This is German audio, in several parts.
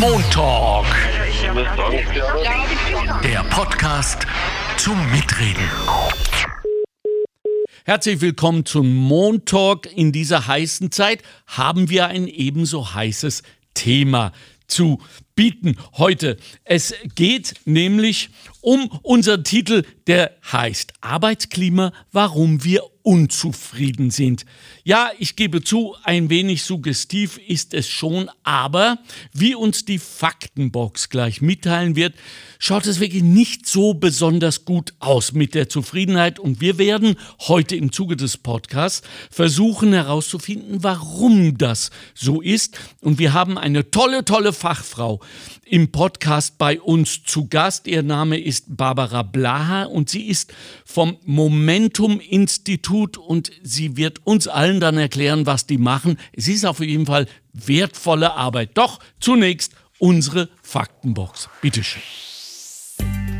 Montalk. Der Podcast zum Mitreden. Herzlich willkommen zum Montalk. In dieser heißen Zeit haben wir ein ebenso heißes Thema zu bieten heute. Es geht nämlich um unseren Titel, der heißt Arbeitsklima, warum wir unzufrieden sind. Ja, ich gebe zu, ein wenig suggestiv ist es schon, aber wie uns die Faktenbox gleich mitteilen wird, schaut es wirklich nicht so besonders gut aus mit der Zufriedenheit und wir werden heute im Zuge des Podcasts versuchen herauszufinden, warum das so ist und wir haben eine tolle, tolle Fachfrau im Podcast bei uns zu Gast. Ihr Name ist Barbara Blaha und sie ist vom Momentum Institut und sie wird uns allen dann erklären, was die machen. Es ist auf jeden Fall wertvolle Arbeit. Doch zunächst unsere Faktenbox. Bitteschön.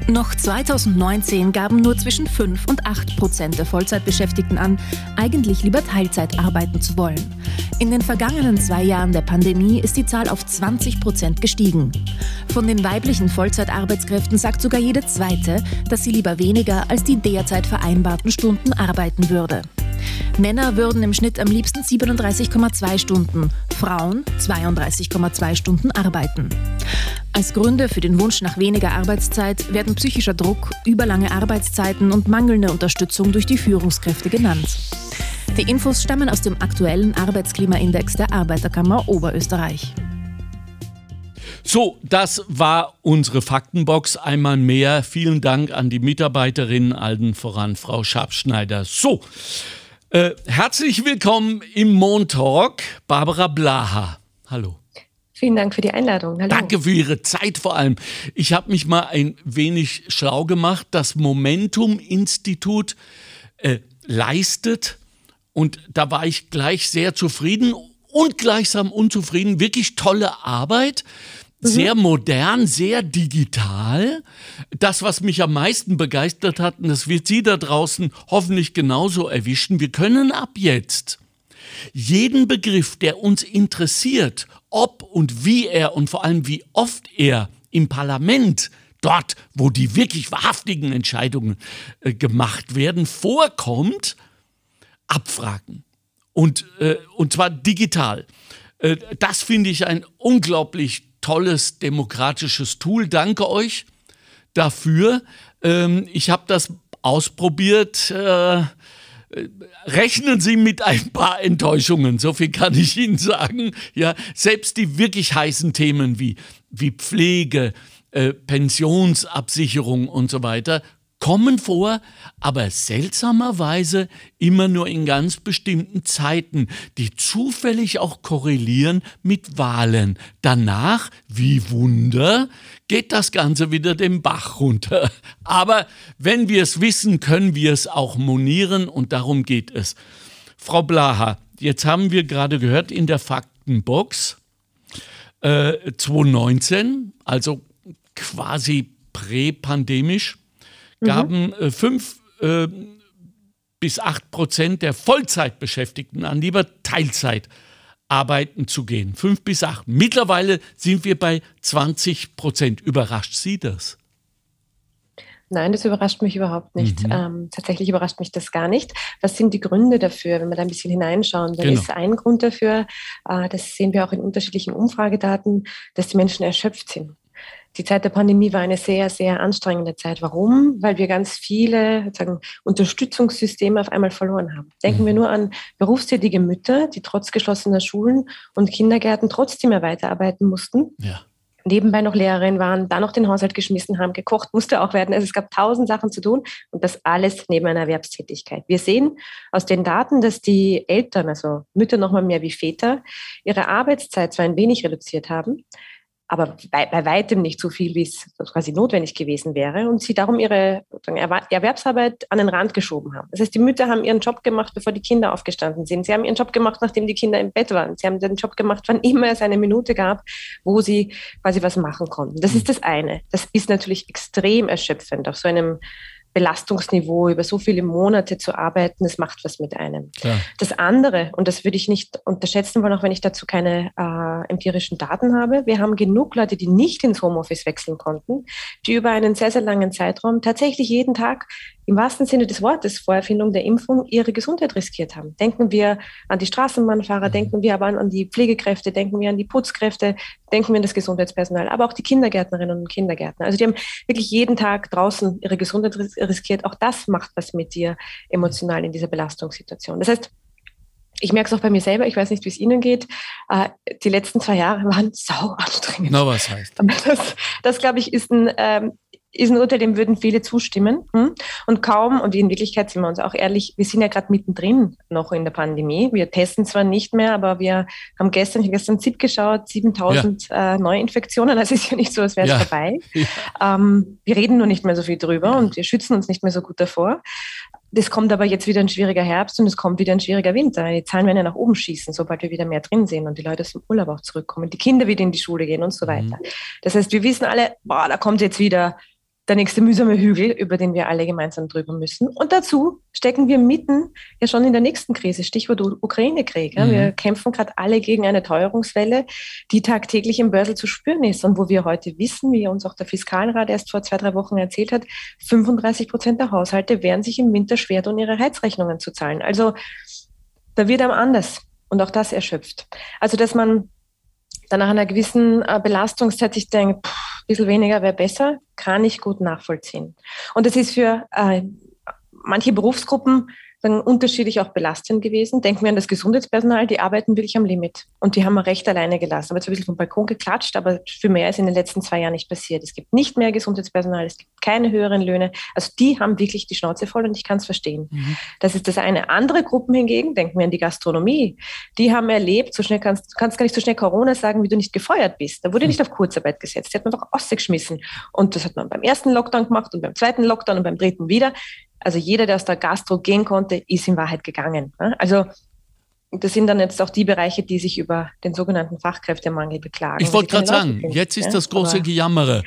Noch 2019 gaben nur zwischen 5 und 8 Prozent der Vollzeitbeschäftigten an, eigentlich lieber Teilzeit arbeiten zu wollen. In den vergangenen zwei Jahren der Pandemie ist die Zahl auf 20 Prozent gestiegen. Von den weiblichen Vollzeitarbeitskräften sagt sogar jede zweite, dass sie lieber weniger als die derzeit vereinbarten Stunden arbeiten würde. Männer würden im Schnitt am liebsten 37,2 Stunden, Frauen 32,2 Stunden arbeiten. Als Gründe für den Wunsch nach weniger Arbeitszeit werden psychischer Druck, überlange Arbeitszeiten und mangelnde Unterstützung durch die Führungskräfte genannt. Die Infos stammen aus dem aktuellen Arbeitsklimaindex der Arbeiterkammer Oberösterreich. So, das war unsere Faktenbox. Einmal mehr. Vielen Dank an die Mitarbeiterinnen, allen voran Frau Schabschneider. So, äh, herzlich willkommen im Montalk, Barbara Blaha. Hallo. Vielen Dank für die Einladung. Hallo. Danke für Ihre Zeit vor allem. Ich habe mich mal ein wenig schlau gemacht. Das Momentum-Institut äh, leistet, und da war ich gleich sehr zufrieden und gleichsam unzufrieden, wirklich tolle Arbeit sehr modern, sehr digital. Das, was mich am meisten begeistert hat, und das wird Sie da draußen hoffentlich genauso erwischen, wir können ab jetzt jeden Begriff, der uns interessiert, ob und wie er und vor allem wie oft er im Parlament dort, wo die wirklich wahrhaftigen Entscheidungen äh, gemacht werden, vorkommt, abfragen. Und, äh, und zwar digital. Äh, das finde ich ein unglaublich tolles demokratisches Tool. Danke euch dafür. Ähm, ich habe das ausprobiert. Äh, rechnen Sie mit ein paar Enttäuschungen, so viel kann ich Ihnen sagen. Ja, selbst die wirklich heißen Themen wie, wie Pflege, äh, Pensionsabsicherung und so weiter kommen vor, aber seltsamerweise immer nur in ganz bestimmten Zeiten, die zufällig auch korrelieren mit Wahlen. Danach, wie Wunder, geht das Ganze wieder den Bach runter. Aber wenn wir es wissen, können wir es auch monieren und darum geht es. Frau Blaha, jetzt haben wir gerade gehört in der Faktenbox äh, 2019, also quasi präpandemisch, gaben mhm. äh, fünf äh, bis acht Prozent der Vollzeitbeschäftigten an, lieber Teilzeit arbeiten zu gehen. Fünf bis acht. Mittlerweile sind wir bei 20 Prozent. Überrascht Sie das? Nein, das überrascht mich überhaupt nicht. Mhm. Ähm, tatsächlich überrascht mich das gar nicht. Was sind die Gründe dafür, wenn wir da ein bisschen hineinschauen? Dann genau. ist ein Grund dafür, äh, das sehen wir auch in unterschiedlichen Umfragedaten, dass die Menschen erschöpft sind die Zeit der Pandemie war eine sehr, sehr anstrengende Zeit. Warum? Weil wir ganz viele sagen, Unterstützungssysteme auf einmal verloren haben. Denken wir mhm. nur an berufstätige Mütter, die trotz geschlossener Schulen und Kindergärten trotzdem weiterarbeiten mussten. Ja. Nebenbei noch Lehrerin waren, da noch den Haushalt geschmissen haben, gekocht musste auch werden. Also es gab tausend Sachen zu tun und das alles neben einer Erwerbstätigkeit. Wir sehen aus den Daten, dass die Eltern, also Mütter noch mal mehr wie Väter, ihre Arbeitszeit zwar ein wenig reduziert haben, aber bei, bei weitem nicht so viel, wie es quasi notwendig gewesen wäre und sie darum ihre Erwerbsarbeit an den Rand geschoben haben. Das heißt, die Mütter haben ihren Job gemacht, bevor die Kinder aufgestanden sind. Sie haben ihren Job gemacht, nachdem die Kinder im Bett waren. Sie haben den Job gemacht, wann immer es eine Minute gab, wo sie quasi was machen konnten. Das ist das eine. Das ist natürlich extrem erschöpfend auf so einem Belastungsniveau über so viele Monate zu arbeiten, das macht was mit einem. Klar. Das andere, und das würde ich nicht unterschätzen wollen, auch wenn ich dazu keine äh, empirischen Daten habe, wir haben genug Leute, die nicht ins Homeoffice wechseln konnten, die über einen sehr, sehr langen Zeitraum tatsächlich jeden Tag im wahrsten Sinne des Wortes vor Erfindung der Impfung ihre Gesundheit riskiert haben. Denken wir an die Straßenbahnfahrer, mhm. denken wir aber an, an die Pflegekräfte, denken wir an die Putzkräfte, denken wir an das Gesundheitspersonal, aber auch die Kindergärtnerinnen und Kindergärtner. Also die haben wirklich jeden Tag draußen ihre Gesundheit riskiert. Auch das macht was mit dir emotional in dieser Belastungssituation. Das heißt, ich merke es auch bei mir selber, ich weiß nicht, wie es Ihnen geht. Äh, die letzten zwei Jahre waren sau anstrengend. Na, was heißt? Das, das glaube ich, ist ein, ähm, ist ein Urteil, dem würden viele zustimmen. Hm? Und kaum, und in Wirklichkeit sind wir uns auch ehrlich, wir sind ja gerade mittendrin noch in der Pandemie. Wir testen zwar nicht mehr, aber wir haben gestern, ich habe gestern ZIP geschaut, 7000 ja. äh, Neuinfektionen. Das ist ja nicht so, als wäre es ja. vorbei. Ja. Ähm, wir reden nur nicht mehr so viel drüber und wir schützen uns nicht mehr so gut davor. Das kommt aber jetzt wieder ein schwieriger Herbst und es kommt wieder ein schwieriger Winter. Die Zahlen werden ja nach oben schießen, sobald wir wieder mehr drin sind und die Leute aus dem Urlaub auch zurückkommen, die Kinder wieder in die Schule gehen und so mhm. weiter. Mhm. Das heißt, wir wissen alle, boah, da kommt jetzt wieder der nächste mühsame Hügel, über den wir alle gemeinsam drüber müssen. Und dazu stecken wir mitten ja schon in der nächsten Krise, Stichwort Ukraine-Krieg. Ja. Mhm. Wir kämpfen gerade alle gegen eine Teuerungswelle, die tagtäglich im Börsel zu spüren ist und wo wir heute wissen, wie uns auch der Fiskalrat erst vor zwei, drei Wochen erzählt hat, 35 Prozent der Haushalte werden sich im Winter schwer tun, ihre Heizrechnungen zu zahlen. Also da wird einem anders und auch das erschöpft. Also dass man dann nach einer gewissen äh, Belastungszeit sich denkt, pff, ein bisschen weniger wäre besser, kann ich gut nachvollziehen. Und das ist für äh, manche Berufsgruppen dann unterschiedlich auch belastend gewesen. Denken wir an das Gesundheitspersonal, die arbeiten wirklich am Limit. Und die haben wir recht alleine gelassen. Aber jetzt ein bisschen vom Balkon geklatscht, aber für mehr ist in den letzten zwei Jahren nicht passiert. Es gibt nicht mehr Gesundheitspersonal, es gibt keine höheren Löhne. Also die haben wirklich die Schnauze voll und ich kann es verstehen. Mhm. Das ist das eine. Andere Gruppen hingegen, denken wir an die Gastronomie, die haben erlebt, so schnell kannst, du kannst gar nicht so schnell Corona sagen, wie du nicht gefeuert bist. Da wurde mhm. nicht auf Kurzarbeit gesetzt. Die hat man doch ausgeschmissen. Und das hat man beim ersten Lockdown gemacht und beim zweiten Lockdown und beim dritten wieder. Also jeder, der aus der Gastro gehen konnte, ist in Wahrheit gegangen. Also das sind dann jetzt auch die Bereiche, die sich über den sogenannten Fachkräftemangel beklagen. Ich wollte gerade sagen, finden, jetzt ist das große Gejammere.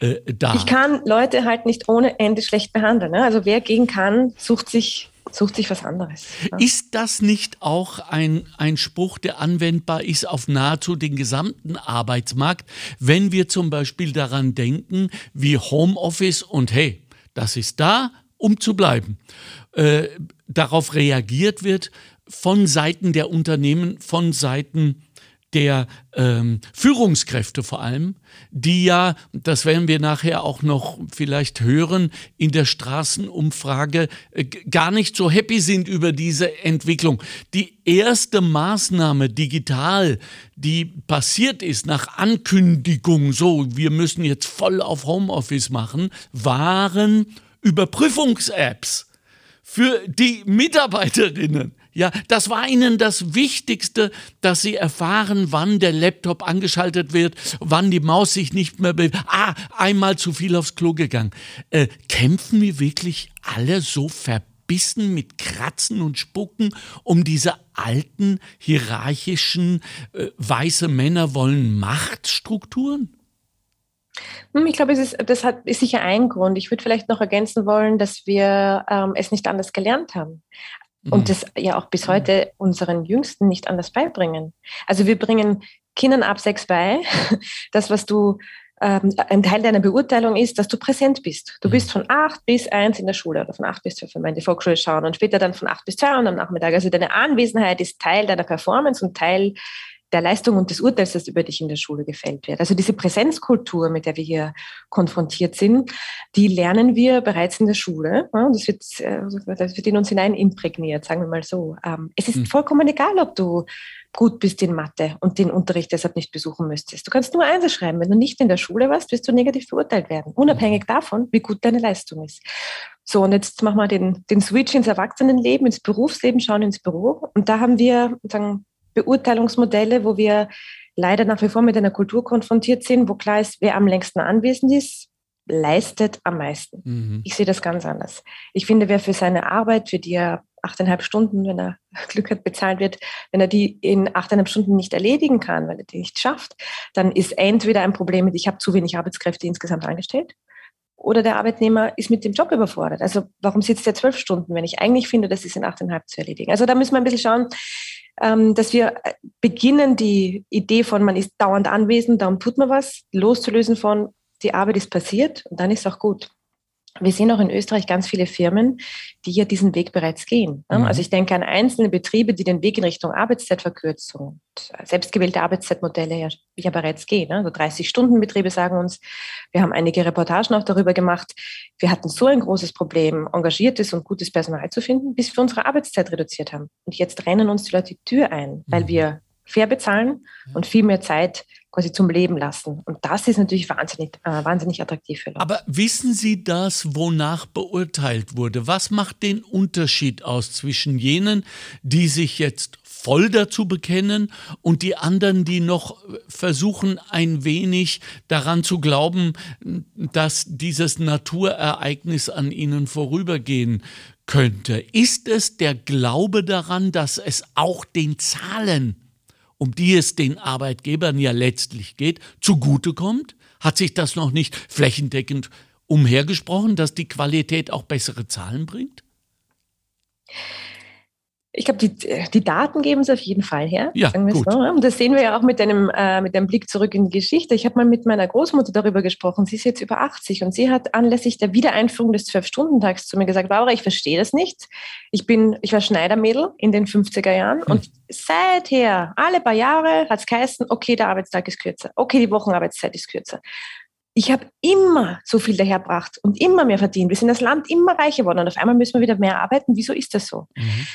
Äh, da. Ich kann Leute halt nicht ohne Ende schlecht behandeln. Ne? Also wer gehen kann, sucht sich sucht sich was anderes. Ja. Ist das nicht auch ein, ein Spruch, der anwendbar ist auf nahezu den gesamten Arbeitsmarkt, wenn wir zum Beispiel daran denken, wie Homeoffice und hey, das ist da, um zu bleiben, äh, darauf reagiert wird von Seiten der Unternehmen, von Seiten der ähm, Führungskräfte vor allem, die ja, das werden wir nachher auch noch vielleicht hören, in der Straßenumfrage äh, gar nicht so happy sind über diese Entwicklung. Die erste Maßnahme digital, die passiert ist nach Ankündigung, so, wir müssen jetzt voll auf Homeoffice machen, waren Überprüfungs-Apps für die Mitarbeiterinnen. Ja, das war ihnen das Wichtigste, dass sie erfahren, wann der Laptop angeschaltet wird, wann die Maus sich nicht mehr bewegt. Ah, einmal zu viel aufs Klo gegangen. Äh, kämpfen wir wirklich alle so verbissen mit Kratzen und Spucken um diese alten, hierarchischen, äh, weiße Männer wollen Machtstrukturen? Hm, ich glaube, es ist, das hat, ist sicher ein Grund. Ich würde vielleicht noch ergänzen wollen, dass wir ähm, es nicht anders gelernt haben. Mhm. Und das ja auch bis heute unseren Jüngsten nicht anders beibringen. Also wir bringen Kindern ab sechs bei, das, was du ähm, ein Teil deiner Beurteilung ist, dass du präsent bist. Du mhm. bist von acht bis eins in der Schule oder von acht bis zwölf, wenn wir in die Volksschule schauen und später dann von acht bis zwei und am Nachmittag. Also deine Anwesenheit ist Teil deiner Performance und Teil der Leistung und des Urteils, das über dich in der Schule gefällt wird. Also diese Präsenzkultur, mit der wir hier konfrontiert sind, die lernen wir bereits in der Schule. Das wird, äh, das wird in uns hinein imprägniert, sagen wir mal so. Ähm, es ist hm. vollkommen egal, ob du gut bist in Mathe und den Unterricht deshalb nicht besuchen müsstest. Du kannst nur eins schreiben. Wenn du nicht in der Schule warst, wirst du negativ verurteilt werden, unabhängig davon, wie gut deine Leistung ist. So, und jetzt machen wir den, den Switch ins Erwachsenenleben, ins Berufsleben, schauen ins Büro. Und da haben wir sagen, Beurteilungsmodelle, wo wir leider nach wie vor mit einer Kultur konfrontiert sind, wo klar ist, wer am längsten anwesend ist, leistet am meisten. Mhm. Ich sehe das ganz anders. Ich finde, wer für seine Arbeit, für die er achteinhalb Stunden, wenn er Glück hat, bezahlt wird, wenn er die in achteinhalb Stunden nicht erledigen kann, weil er die nicht schafft, dann ist entweder ein Problem mit, ich habe zu wenig Arbeitskräfte insgesamt angestellt, oder der Arbeitnehmer ist mit dem Job überfordert. Also warum sitzt er zwölf Stunden, wenn ich eigentlich finde, das ist in achteinhalb zu erledigen? Also da müssen wir ein bisschen schauen, ähm, dass wir beginnen, die Idee von man ist dauernd anwesend, darum tut man was, loszulösen von die Arbeit ist passiert und dann ist auch gut wir sehen auch in Österreich ganz viele Firmen, die ja diesen Weg bereits gehen. Mhm. Also ich denke an einzelne Betriebe, die den Weg in Richtung Arbeitszeitverkürzung, selbstgewählte Arbeitszeitmodelle ja, ja bereits gehen. Also 30-Stunden-Betriebe sagen uns, wir haben einige Reportagen auch darüber gemacht, wir hatten so ein großes Problem, engagiertes und gutes Personal zu finden, bis wir unsere Arbeitszeit reduziert haben. Und jetzt rennen uns die Leute die Tür ein, weil mhm. wir fair bezahlen und viel mehr Zeit quasi zum Leben lassen. Und das ist natürlich wahnsinnig, äh, wahnsinnig attraktiv für Leute. Aber wissen Sie das, wonach beurteilt wurde? Was macht den Unterschied aus zwischen jenen, die sich jetzt voll dazu bekennen und die anderen, die noch versuchen, ein wenig daran zu glauben, dass dieses Naturereignis an ihnen vorübergehen könnte. Ist es der Glaube daran, dass es auch den Zahlen um die es den Arbeitgebern ja letztlich geht, zugutekommt? Hat sich das noch nicht flächendeckend umhergesprochen, dass die Qualität auch bessere Zahlen bringt? Ich glaube, die, die Daten geben es auf jeden Fall her. Ja, gut. So. Und das sehen wir ja auch mit einem, äh, mit einem Blick zurück in die Geschichte. Ich habe mal mit meiner Großmutter darüber gesprochen. Sie ist jetzt über 80 und sie hat anlässlich der Wiedereinführung des Zwölf-Stunden-Tags zu mir gesagt, Laura, ich verstehe das nicht. Ich bin, ich war Schneidermädel in den 50er Jahren hm. und seither, alle paar Jahre hat es geheißen, okay, der Arbeitstag ist kürzer. Okay, die Wochenarbeitszeit ist kürzer ich habe immer so viel daherbracht und immer mehr verdient. Wir sind das Land immer reicher geworden und auf einmal müssen wir wieder mehr arbeiten. Wieso ist das so? Mhm.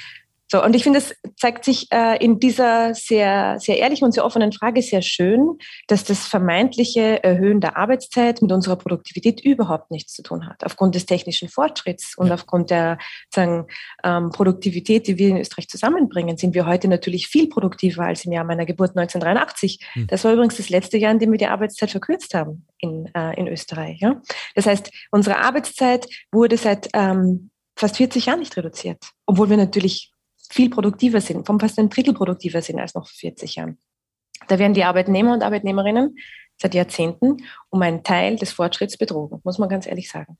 So, und ich finde, es zeigt sich äh, in dieser sehr, sehr ehrlichen und sehr offenen Frage sehr schön, dass das vermeintliche Erhöhen der Arbeitszeit mit unserer Produktivität überhaupt nichts zu tun hat. Aufgrund des technischen Fortschritts und ja. aufgrund der sagen, ähm, Produktivität, die wir in Österreich zusammenbringen, sind wir heute natürlich viel produktiver als im Jahr meiner Geburt 1983. Hm. Das war übrigens das letzte Jahr, in dem wir die Arbeitszeit verkürzt haben in, äh, in Österreich. Ja? Das heißt, unsere Arbeitszeit wurde seit ähm, fast 40 Jahren nicht reduziert, obwohl wir natürlich viel produktiver sind, vom fast ein Drittel produktiver sind als noch vor 40 Jahren. Da werden die Arbeitnehmer und Arbeitnehmerinnen seit Jahrzehnten um einen Teil des Fortschritts betrogen, muss man ganz ehrlich sagen.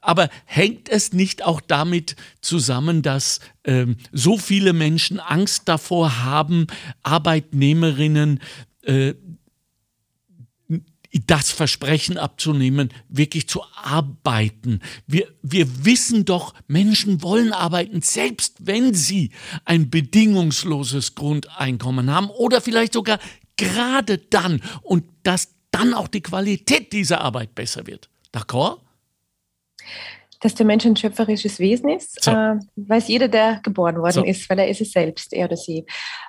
Aber hängt es nicht auch damit zusammen, dass ähm, so viele Menschen Angst davor haben, Arbeitnehmerinnen äh, das Versprechen abzunehmen, wirklich zu arbeiten. Wir, wir wissen doch, Menschen wollen arbeiten, selbst wenn sie ein bedingungsloses Grundeinkommen haben oder vielleicht sogar gerade dann und dass dann auch die Qualität dieser Arbeit besser wird. D'accord? dass der Mensch ein schöpferisches Wesen ist, so. äh, weiß jeder, der geboren worden so. ist, weil er ist es selbst, er oder sie.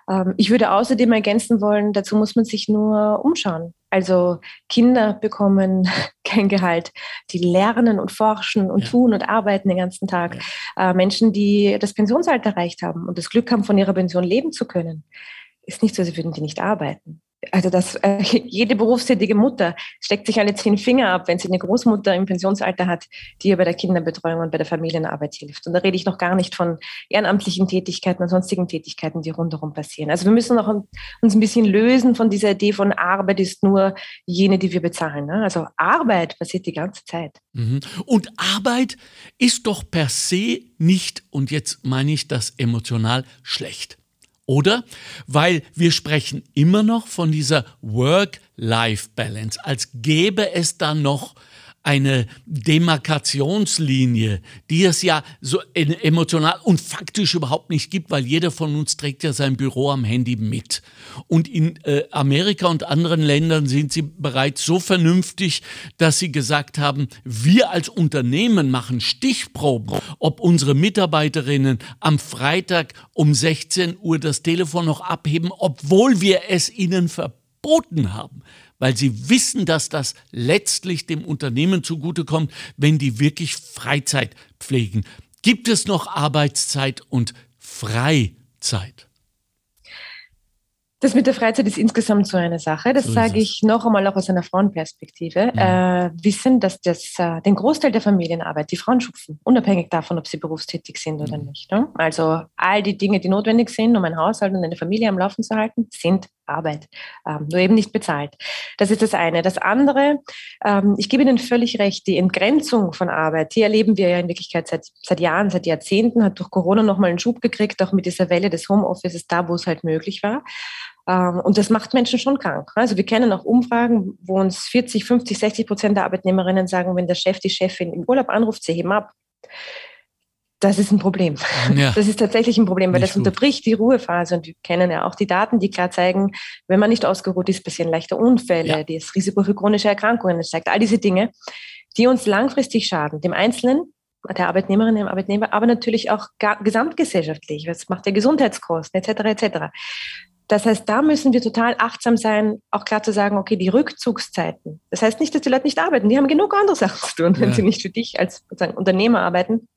Ähm, ich würde außerdem ergänzen wollen, dazu muss man sich nur umschauen. Also Kinder bekommen kein Gehalt, die lernen und forschen und ja. tun und arbeiten den ganzen Tag. Ja. Äh, Menschen, die das Pensionsalter erreicht haben und das Glück haben, von ihrer Pension leben zu können, ist nicht so, als würden die nicht arbeiten also dass äh, jede berufstätige Mutter steckt sich alle zehn Finger ab, wenn sie eine Großmutter im Pensionsalter hat, die ihr bei der Kinderbetreuung und bei der Familienarbeit hilft. Und da rede ich noch gar nicht von ehrenamtlichen Tätigkeiten und sonstigen Tätigkeiten, die rundherum passieren. Also wir müssen auch uns ein bisschen lösen von dieser Idee von Arbeit ist nur jene, die wir bezahlen. Ne? Also Arbeit passiert die ganze Zeit. Mhm. Und Arbeit ist doch per se nicht, und jetzt meine ich das emotional, schlecht. Oder? Weil wir sprechen immer noch von dieser Work-Life-Balance, als gäbe es da noch eine Demarkationslinie, die es ja so emotional und faktisch überhaupt nicht gibt, weil jeder von uns trägt ja sein Büro am Handy mit. Und in äh, Amerika und anderen Ländern sind sie bereits so vernünftig, dass sie gesagt haben, wir als Unternehmen machen Stichproben, ob unsere Mitarbeiterinnen am Freitag um 16 Uhr das Telefon noch abheben, obwohl wir es ihnen verboten haben weil sie wissen, dass das letztlich dem Unternehmen zugutekommt, wenn die wirklich Freizeit pflegen. Gibt es noch Arbeitszeit und Freizeit? Das mit der Freizeit ist insgesamt so eine Sache. Das so sage ich noch einmal auch aus einer Frauenperspektive. Ja. Mhm. Äh, wissen, dass das, äh, den Großteil der Familienarbeit die Frauen schupfen, unabhängig davon, ob sie berufstätig sind oder mhm. nicht. Ne? Also all die Dinge, die notwendig sind, um ein Haushalt und eine Familie am Laufen zu halten, sind Arbeit, ähm, nur eben nicht bezahlt. Das ist das eine. Das andere, ähm, ich gebe Ihnen völlig recht, die Entgrenzung von Arbeit, die erleben wir ja in Wirklichkeit seit, seit Jahren, seit Jahrzehnten, hat durch Corona nochmal einen Schub gekriegt, auch mit dieser Welle des Homeoffices, da wo es halt möglich war. Ähm, und das macht Menschen schon krank. Also wir kennen auch Umfragen, wo uns 40, 50, 60 Prozent der Arbeitnehmerinnen sagen, wenn der Chef die Chefin im Urlaub anruft, sie heben ab. Das ist ein Problem. Ja. Das ist tatsächlich ein Problem, weil nicht das gut. unterbricht die Ruhephase. Und wir kennen ja auch die Daten, die klar zeigen, wenn man nicht ausgeruht ist, passieren leichte Unfälle, ja. das Risiko für chronische Erkrankungen steigt. All diese Dinge, die uns langfristig schaden, dem Einzelnen, der Arbeitnehmerin, dem Arbeitnehmer, aber natürlich auch gesamtgesellschaftlich. Das macht der Gesundheitskosten etc. etc. Das heißt, da müssen wir total achtsam sein, auch klar zu sagen, okay, die Rückzugszeiten. Das heißt nicht, dass die Leute nicht arbeiten. Die haben genug andere Sachen zu tun, wenn ja. sie nicht für dich als Unternehmer arbeiten.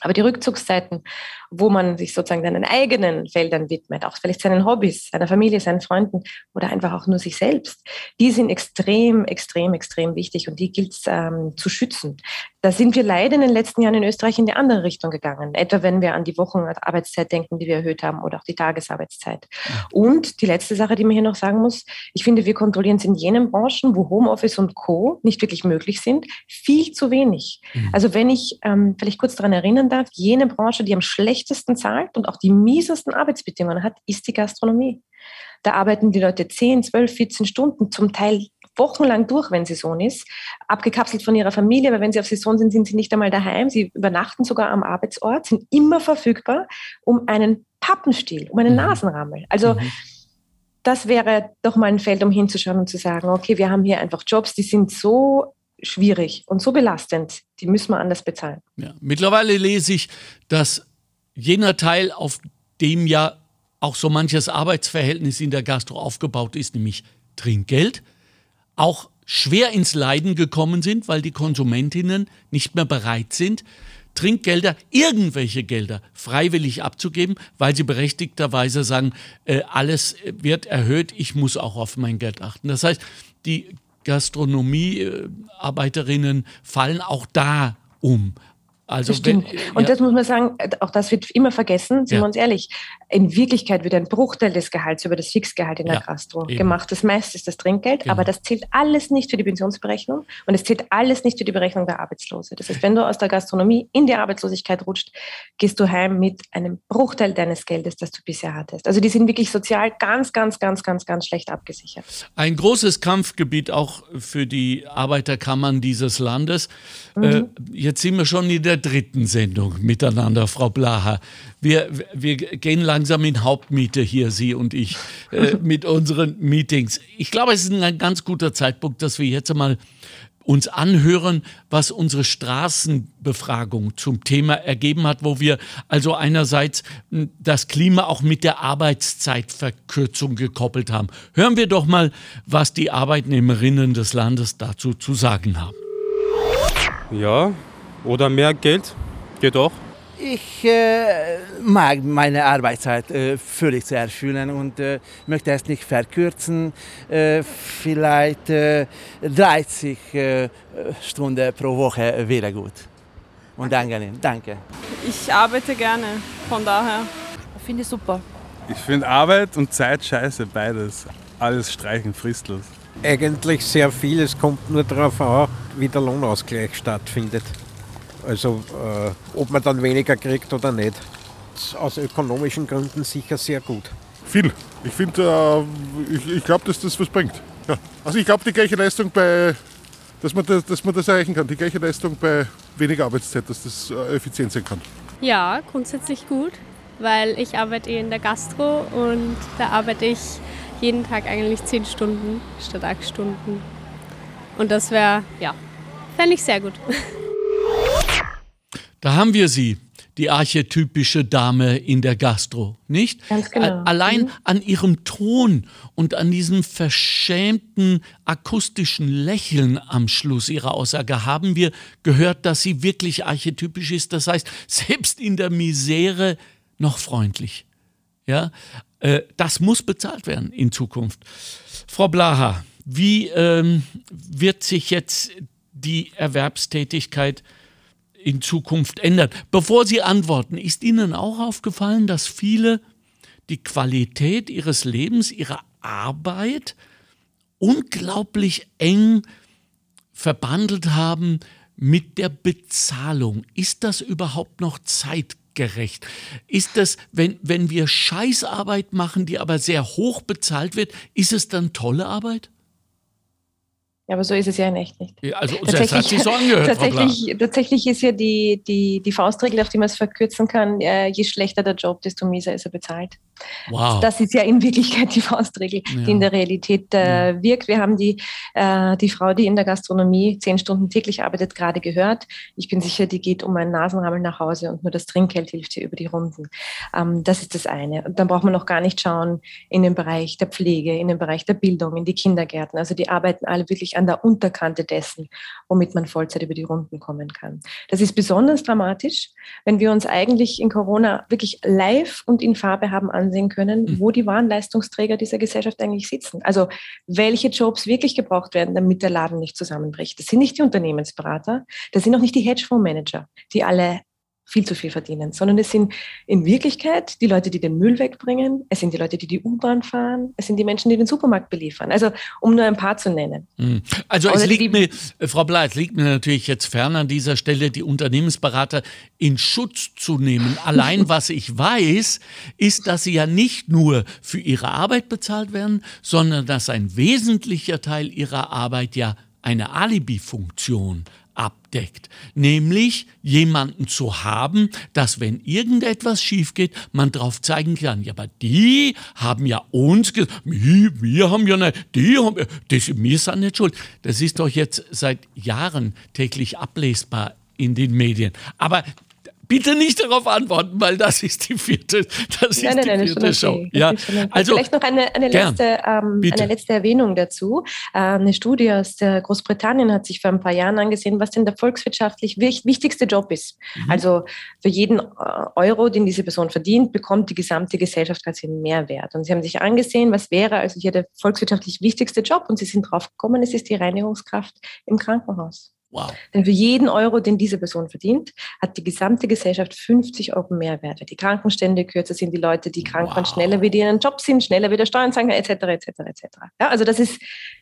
Aber die Rückzugszeiten, wo man sich sozusagen seinen eigenen Feldern widmet, auch vielleicht seinen Hobbys, seiner Familie, seinen Freunden oder einfach auch nur sich selbst, die sind extrem, extrem, extrem wichtig und die gilt es ähm, zu schützen. Da sind wir leider in den letzten Jahren in Österreich in die andere Richtung gegangen. Etwa wenn wir an die Wochenarbeitszeit denken, die wir erhöht haben oder auch die Tagesarbeitszeit. Und die letzte Sache, die man hier noch sagen muss, ich finde, wir kontrollieren es in jenen Branchen, wo Homeoffice und Co. nicht wirklich möglich sind, viel zu wenig. Mhm. Also wenn ich ähm, vielleicht kurz daran erinnern darf, jene Branche, die am schlechtesten zahlt und auch die miesesten Arbeitsbedingungen hat, ist die Gastronomie. Da arbeiten die Leute 10, 12, 14 Stunden, zum Teil wochenlang durch, wenn Saison ist, abgekapselt von ihrer Familie, weil wenn sie auf Saison sind, sind sie nicht einmal daheim. Sie übernachten sogar am Arbeitsort, sind immer verfügbar, um einen Pappenstiel, um einen mhm. Nasenrammel. Also mhm. das wäre doch mal ein Feld, um hinzuschauen und zu sagen, okay, wir haben hier einfach Jobs, die sind so schwierig und so belastend, die müssen wir anders bezahlen. Ja. Mittlerweile lese ich, dass jener Teil, auf dem ja auch so manches Arbeitsverhältnis in der Gastro aufgebaut ist, nämlich Trinkgeld, auch schwer ins Leiden gekommen sind, weil die Konsumentinnen nicht mehr bereit sind, Trinkgelder, irgendwelche Gelder freiwillig abzugeben, weil sie berechtigterweise sagen, äh, alles wird erhöht, ich muss auch auf mein Geld achten. Das heißt, die Gastronomiearbeiterinnen fallen auch da um. Also das stimmt. Wenn, und das muss man sagen, äh, auch das wird immer vergessen, sind ja. wir uns ehrlich. In Wirklichkeit wird ein Bruchteil des Gehalts über das Fixgehalt in der ja, Gastro eben. gemacht. Das meiste ist das Trinkgeld, genau. aber das zählt alles nicht für die Pensionsberechnung und es zählt alles nicht für die Berechnung der Arbeitslose. Das heißt, wenn du aus der Gastronomie in die Arbeitslosigkeit rutscht, gehst du heim mit einem Bruchteil deines Geldes, das du bisher hattest. Also die sind wirklich sozial ganz, ganz, ganz, ganz, ganz schlecht abgesichert. Ein großes Kampfgebiet auch für die Arbeiterkammern dieses Landes. Mhm. Äh, jetzt sind wir schon in der der dritten Sendung miteinander, Frau Blaha. Wir, wir gehen langsam in Hauptmiete hier, Sie und ich, äh, mit unseren Meetings. Ich glaube, es ist ein ganz guter Zeitpunkt, dass wir jetzt einmal uns anhören, was unsere Straßenbefragung zum Thema ergeben hat, wo wir also einerseits hm, das Klima auch mit der Arbeitszeitverkürzung gekoppelt haben. Hören wir doch mal, was die Arbeitnehmerinnen des Landes dazu zu sagen haben. Ja, oder mehr Geld? Geht auch. Ich äh, mag meine Arbeitszeit äh, völlig zu erfüllen und äh, möchte es nicht verkürzen. Äh, vielleicht 30 äh, äh, Stunden pro Woche wäre gut. Und danke Danke. Ich arbeite gerne, von daher. Finde ich super. Ich finde Arbeit und Zeit scheiße, beides. Alles streichen, fristlos. Eigentlich sehr viel. Es kommt nur darauf an, wie der Lohnausgleich stattfindet. Also äh, ob man dann weniger kriegt oder nicht. Aus ökonomischen Gründen sicher sehr gut. Viel. Ich finde, äh, ich, ich glaube, dass das was bringt. Ja. Also ich glaube, die gleiche Leistung bei, dass man das, dass man das erreichen kann, die gleiche Leistung bei weniger Arbeitszeit, dass das äh, effizient sein kann. Ja, grundsätzlich gut, weil ich arbeite eh in der Gastro und da arbeite ich jeden Tag eigentlich zehn Stunden statt acht Stunden. Und das wäre, ja, fände ich sehr gut. Da haben wir sie, die archetypische Dame in der Gastro, nicht? Ganz genau. Allein mhm. an ihrem Ton und an diesem verschämten akustischen Lächeln am Schluss ihrer Aussage haben wir gehört, dass sie wirklich archetypisch ist. Das heißt, selbst in der Misere noch freundlich. Ja, äh, das muss bezahlt werden in Zukunft. Frau Blaha, wie ähm, wird sich jetzt die Erwerbstätigkeit in Zukunft ändern. Bevor Sie antworten, ist Ihnen auch aufgefallen, dass viele die Qualität ihres Lebens, ihre Arbeit unglaublich eng verbandelt haben mit der Bezahlung. Ist das überhaupt noch zeitgerecht? Ist das, wenn, wenn wir Scheißarbeit machen, die aber sehr hoch bezahlt wird, ist es dann tolle Arbeit? Ja, aber so ist es ja in echt nicht. Also sich so angehört, tatsächlich, tatsächlich ist ja die, die, die Faustregel, auf die man es verkürzen kann, äh, je schlechter der Job, desto mieser ist er bezahlt. Wow. Das ist ja in Wirklichkeit die Faustregel, ja. die in der Realität äh, ja. wirkt. Wir haben die, äh, die Frau, die in der Gastronomie zehn Stunden täglich arbeitet, gerade gehört. Ich bin sicher, die geht um einen Nasenrammel nach Hause und nur das Trinkgeld hilft ihr über die Runden. Ähm, das ist das eine. Und dann braucht man noch gar nicht schauen in den Bereich der Pflege, in den Bereich der Bildung, in die Kindergärten. Also die arbeiten alle wirklich an der Unterkante dessen, womit man Vollzeit über die Runden kommen kann. Das ist besonders dramatisch, wenn wir uns eigentlich in Corona wirklich live und in Farbe haben an ansehen können, mhm. wo die wahren Leistungsträger dieser Gesellschaft eigentlich sitzen. Also welche Jobs wirklich gebraucht werden, damit der Laden nicht zusammenbricht. Das sind nicht die Unternehmensberater, das sind auch nicht die Hedgefondsmanager, die alle viel zu viel verdienen, sondern es sind in Wirklichkeit die Leute, die den Müll wegbringen, es sind die Leute, die die U-Bahn fahren, es sind die Menschen, die den Supermarkt beliefern. Also um nur ein paar zu nennen. Hm. Also es liegt mir, äh, Frau Blei, es liegt mir natürlich jetzt fern an dieser Stelle, die Unternehmensberater in Schutz zu nehmen. Allein was ich weiß, ist, dass sie ja nicht nur für ihre Arbeit bezahlt werden, sondern dass ein wesentlicher Teil ihrer Arbeit ja eine Alibi-Funktion abdeckt, nämlich jemanden zu haben, dass wenn irgendetwas schief geht, man darauf zeigen kann, ja, aber die haben ja uns gesagt, wir, haben ja nicht, die haben, das, wir sind nicht schuld. Das ist doch jetzt seit Jahren täglich ablesbar in den Medien. Aber Bitte nicht darauf antworten, weil das ist die vierte, das nein, ist nein, die vierte Show. Okay. Ja. Also, Vielleicht noch eine, eine, letzte, ähm, eine letzte Erwähnung dazu. Ähm, eine Studie aus Großbritannien hat sich vor ein paar Jahren angesehen, was denn der volkswirtschaftlich wichtigste Job ist. Mhm. Also für jeden äh, Euro, den diese Person verdient, bekommt die gesamte Gesellschaft quasi einen Mehrwert. Und sie haben sich angesehen, was wäre also hier der volkswirtschaftlich wichtigste Job und sie sind drauf gekommen, es ist die Reinigungskraft im Krankenhaus. Wow. Denn für jeden Euro, den diese Person verdient, hat die gesamte Gesellschaft 50 Euro Mehrwert. Weil die Krankenstände kürzer sind, die Leute, die krank wow. waren, schneller wieder ihren Job sind, schneller wieder Steuern zahlen, etc., etc., etc. Ja, also das ist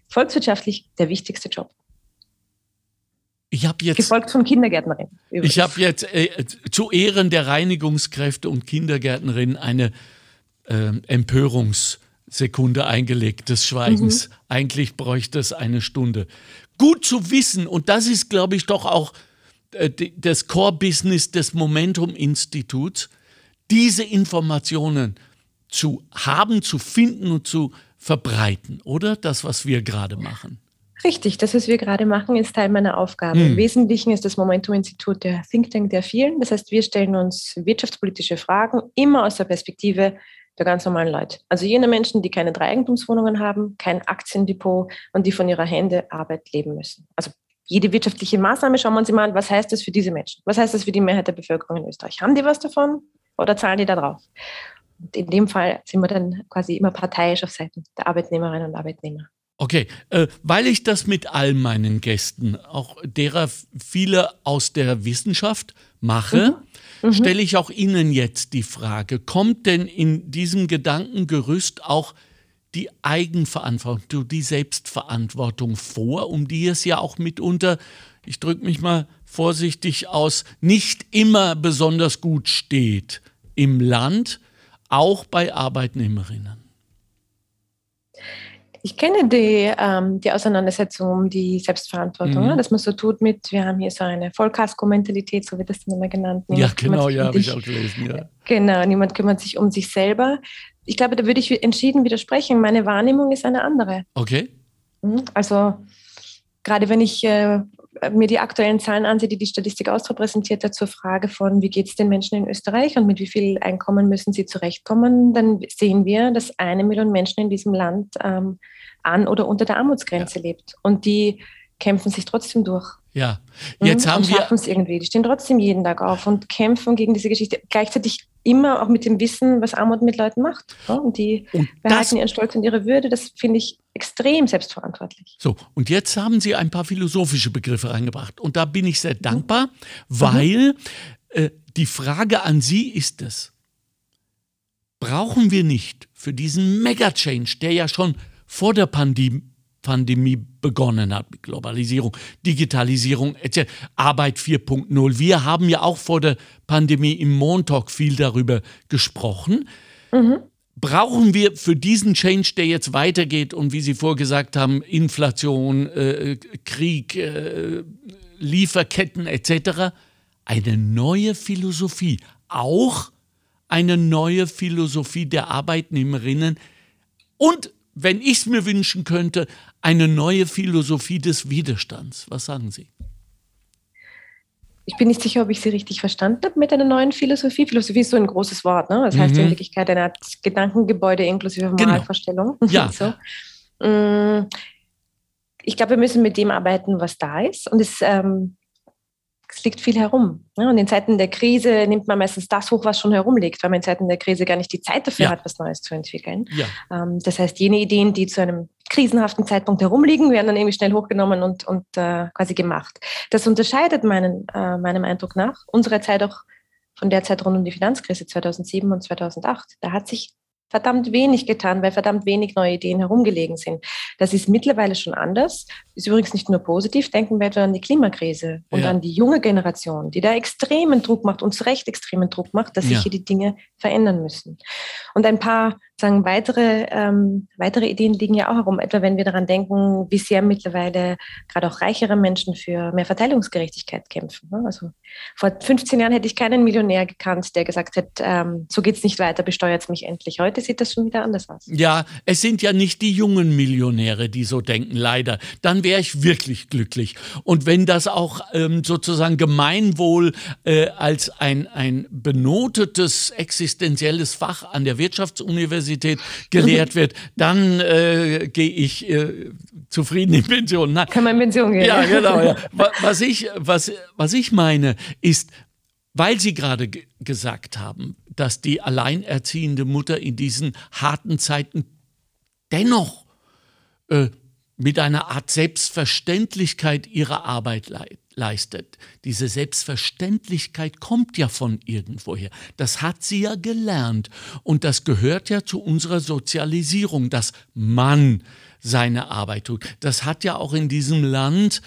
volkswirtschaftlich der wichtigste Job. Ich habe jetzt gefolgt von Kindergärtnerinnen. Ich habe jetzt äh, zu Ehren der Reinigungskräfte und Kindergärtnerinnen eine äh, Empörungssekunde eingelegt des Schweigens. Mhm. Eigentlich bräuchte es eine Stunde gut zu wissen, und das ist, glaube ich, doch auch äh, das Core-Business des Momentum-Instituts, diese Informationen zu haben, zu finden und zu verbreiten, oder? Das, was wir gerade machen. Richtig, das, was wir gerade machen, ist Teil meiner Aufgabe. Hm. Im Wesentlichen ist das Momentum-Institut der Think Tank der vielen. Das heißt, wir stellen uns wirtschaftspolitische Fragen immer aus der Perspektive der ganz normalen Leute. Also jene Menschen, die keine drei Eigentumswohnungen haben, kein Aktiendepot und die von ihrer Hände Arbeit leben müssen. Also jede wirtschaftliche Maßnahme schauen wir uns immer an, was heißt das für diese Menschen? Was heißt das für die Mehrheit der Bevölkerung in Österreich? Haben die was davon oder zahlen die da drauf? Und in dem Fall sind wir dann quasi immer parteiisch auf Seiten der Arbeitnehmerinnen und Arbeitnehmer. Okay, äh, weil ich das mit all meinen Gästen, auch derer viele aus der Wissenschaft mache, mhm mhm. stelle ich auch Ihnen jetzt die Frage, kommt denn in diesem Gedankengerüst auch die Eigenverantwortung, die Selbstverantwortung vor, um die es ja auch mitunter, ich drücke mich mal vorsichtig aus, nicht immer besonders gut steht im Land, auch bei Arbeitnehmerinnen? Ich kenne die, ähm, die Auseinandersetzung um die Selbstverantwortung, mhm. ne? dass man so tut mit, wir haben hier so eine Vollkasko-Mentalität, so wird das dann immer genannt. Niemand ja, genau, ja, habe ich auch gelesen. Ja. Genau, niemand kümmert sich um sich selber. Ich glaube, da würde ich entschieden widersprechen. Meine Wahrnehmung ist eine andere. Okay. Mhm. Also gerade wenn ich äh, mir die aktuellen Zahlen ansehe, die die Statistik Austria präsentiert hat zur Frage von, wie geht es den Menschen in Österreich und mit wie viel Einkommen müssen sie zurechtkommen, dann sehen wir, dass eine Million Menschen in diesem Land ähm, an oder unter der Armutsgrenze ja. lebt. Und die kämpfen sich trotzdem durch. Ja, jetzt mhm, haben und wir. schaffen es irgendwie. Die stehen trotzdem jeden Tag auf und kämpfen gegen diese Geschichte. Gleichzeitig immer auch mit dem Wissen, was Armut mit Leuten macht. Und die und behalten ihren Stolz und ihre Würde. Das finde ich extrem selbstverantwortlich. So, und jetzt haben Sie ein paar philosophische Begriffe reingebracht. Und da bin ich sehr dankbar, mhm. weil äh, die Frage an Sie ist es, brauchen wir nicht für diesen Mega-Change, der ja schon vor der Pandemie Pandemie begonnen hat mit Globalisierung, Digitalisierung, etc. Arbeit 4.0. Wir haben ja auch vor der Pandemie im Montalk viel darüber gesprochen. Mhm. Brauchen wir für diesen Change, der jetzt weitergeht und wie Sie vorgesagt haben, Inflation, äh, Krieg, äh, Lieferketten etc., eine neue Philosophie, auch eine neue Philosophie der Arbeitnehmerinnen und, wenn ich es mir wünschen könnte, eine neue Philosophie des Widerstands. Was sagen Sie? Ich bin nicht sicher, ob ich Sie richtig verstanden habe mit einer neuen Philosophie. Philosophie ist so ein großes Wort. Ne? Das heißt mhm. in Wirklichkeit eine Art Gedankengebäude inklusive Moralvorstellung. Genau. Ja. so. Mm, ich glaube, wir müssen mit dem arbeiten, was da ist. Und es ähm, es liegt viel herum. Ja, und in Zeiten der Krise nimmt man meistens das hoch, was schon herumliegt, weil man in Zeiten der Krise gar nicht die Zeit dafür ja. hat, was Neues zu entwickeln. Ja. Ähm, das heißt, jene Ideen, die zu einem krisenhaften Zeitpunkt herumliegen, werden dann irgendwie schnell hochgenommen und, und äh, quasi gemacht. Das unterscheidet meinen, äh, meinem Eindruck nach unsere Zeit auch von der Zeit rund um die Finanzkrise 2007 und 2008. Da hat sich verdammt wenig getan, weil verdammt wenig neue Ideen herumgelegen sind. Das ist mittlerweile schon anders. Ist übrigens nicht nur positiv. Denken wir etwa an die Klimakrise und ja. an die junge Generation, die da extremen Druck macht, uns recht extremen Druck macht, dass sich hier die Dinge verändern müssen. Und ein paar sagen, weitere, ähm, weitere Ideen liegen ja auch herum, etwa wenn wir daran denken, wie sehr mittlerweile gerade auch reichere Menschen für mehr Verteilungsgerechtigkeit kämpfen. Ne? Also vor 15 Jahren hätte ich keinen Millionär gekannt, der gesagt hätte, ähm, so geht es nicht weiter, besteuert es mich endlich. Heute sieht das schon wieder anders aus. Ja, es sind ja nicht die jungen Millionäre, die so denken, leider. Dann wäre ich wirklich glücklich. Und wenn das auch ähm, sozusagen Gemeinwohl äh, als ein, ein benotetes existenzielles Fach an der Wirtschaftsuniversität Universität gelehrt wird, dann äh, gehe ich äh, zufrieden in Pension. Nein. Kann man in Pension gehen. Ja, genau. Ja. Was, ich, was, was ich meine, ist, weil Sie gerade gesagt haben, dass die alleinerziehende Mutter in diesen harten Zeiten dennoch äh, mit einer Art Selbstverständlichkeit ihre Arbeit leistet. Diese Selbstverständlichkeit kommt ja von irgendwoher. Das hat sie ja gelernt. Und das gehört ja zu unserer Sozialisierung, dass man seine Arbeit tut. Das hat ja auch in diesem Land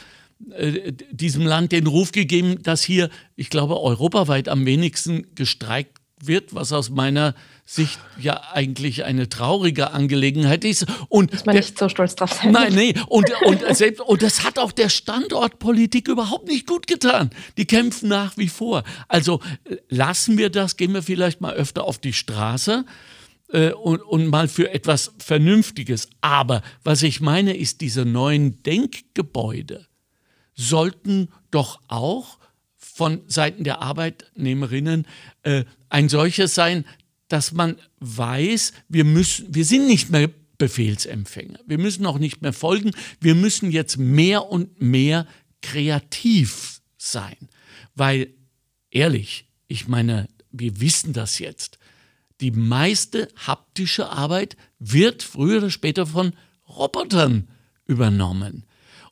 äh, diesem Land den Ruf gegeben, dass hier, ich glaube, europaweit am wenigsten gestreikt wird, was aus meiner Sicht ja eigentlich eine traurige Angelegenheit ist. Und Muss man der, nicht so stolz drauf sein. Nein, nee. Und, und, selbst, und das hat auch der Standortpolitik überhaupt nicht gut getan. Die kämpfen nach wie vor. Also lassen wir das, gehen wir vielleicht mal öfter auf die Straße. Äh, und, und mal für etwas Vernünftiges. Aber was ich meine, ist, diese neuen Denkgebäude sollten doch auch von Seiten der Arbeitnehmerinnen äh, ein solches sein, dass man weiß, wir müssen, wir sind nicht mehr Befehlsempfänger. Wir müssen auch nicht mehr folgen. Wir müssen jetzt mehr und mehr kreativ sein. Weil, ehrlich, ich meine, wir wissen das jetzt. Die meiste haptische Arbeit wird früher oder später von Robotern übernommen.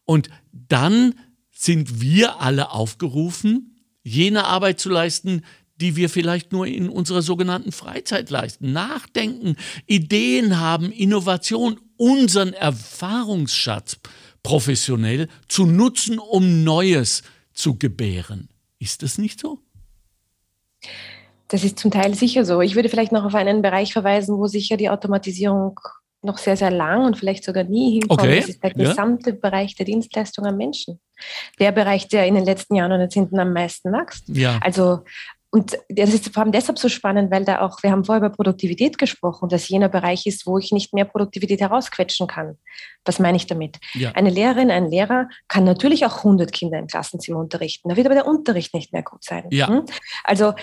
Und dann sind wir alle aufgerufen, jene Arbeit zu leisten, die wir vielleicht nur in unserer sogenannten Freizeit leisten. Nachdenken, Ideen haben, Innovation, unseren Erfahrungsschatz professionell zu nutzen, um Neues zu gebären. Ist das nicht so? Das ist zum Teil sicher so. Ich würde vielleicht noch auf einen Bereich verweisen, wo sicher die Automatisierung noch sehr, sehr lang und vielleicht sogar nie hinkommt. Okay. Das ist der gesamte ja. Bereich der Dienstleistung am Menschen. Der Bereich, der in den letzten Jahren und Jahrzehnten am meisten wächst. Ja. Also und das ist vor allem deshalb so spannend, weil da auch, wir haben vorher über Produktivität gesprochen, dass jener Bereich ist, wo ich nicht mehr Produktivität herausquetschen kann. Was meine ich damit? Ja. Eine Lehrerin, ein Lehrer kann natürlich auch 100 Kinder im Klassenzimmer unterrichten. Da wird aber der Unterricht nicht mehr gut sein. Ja. Hm? Also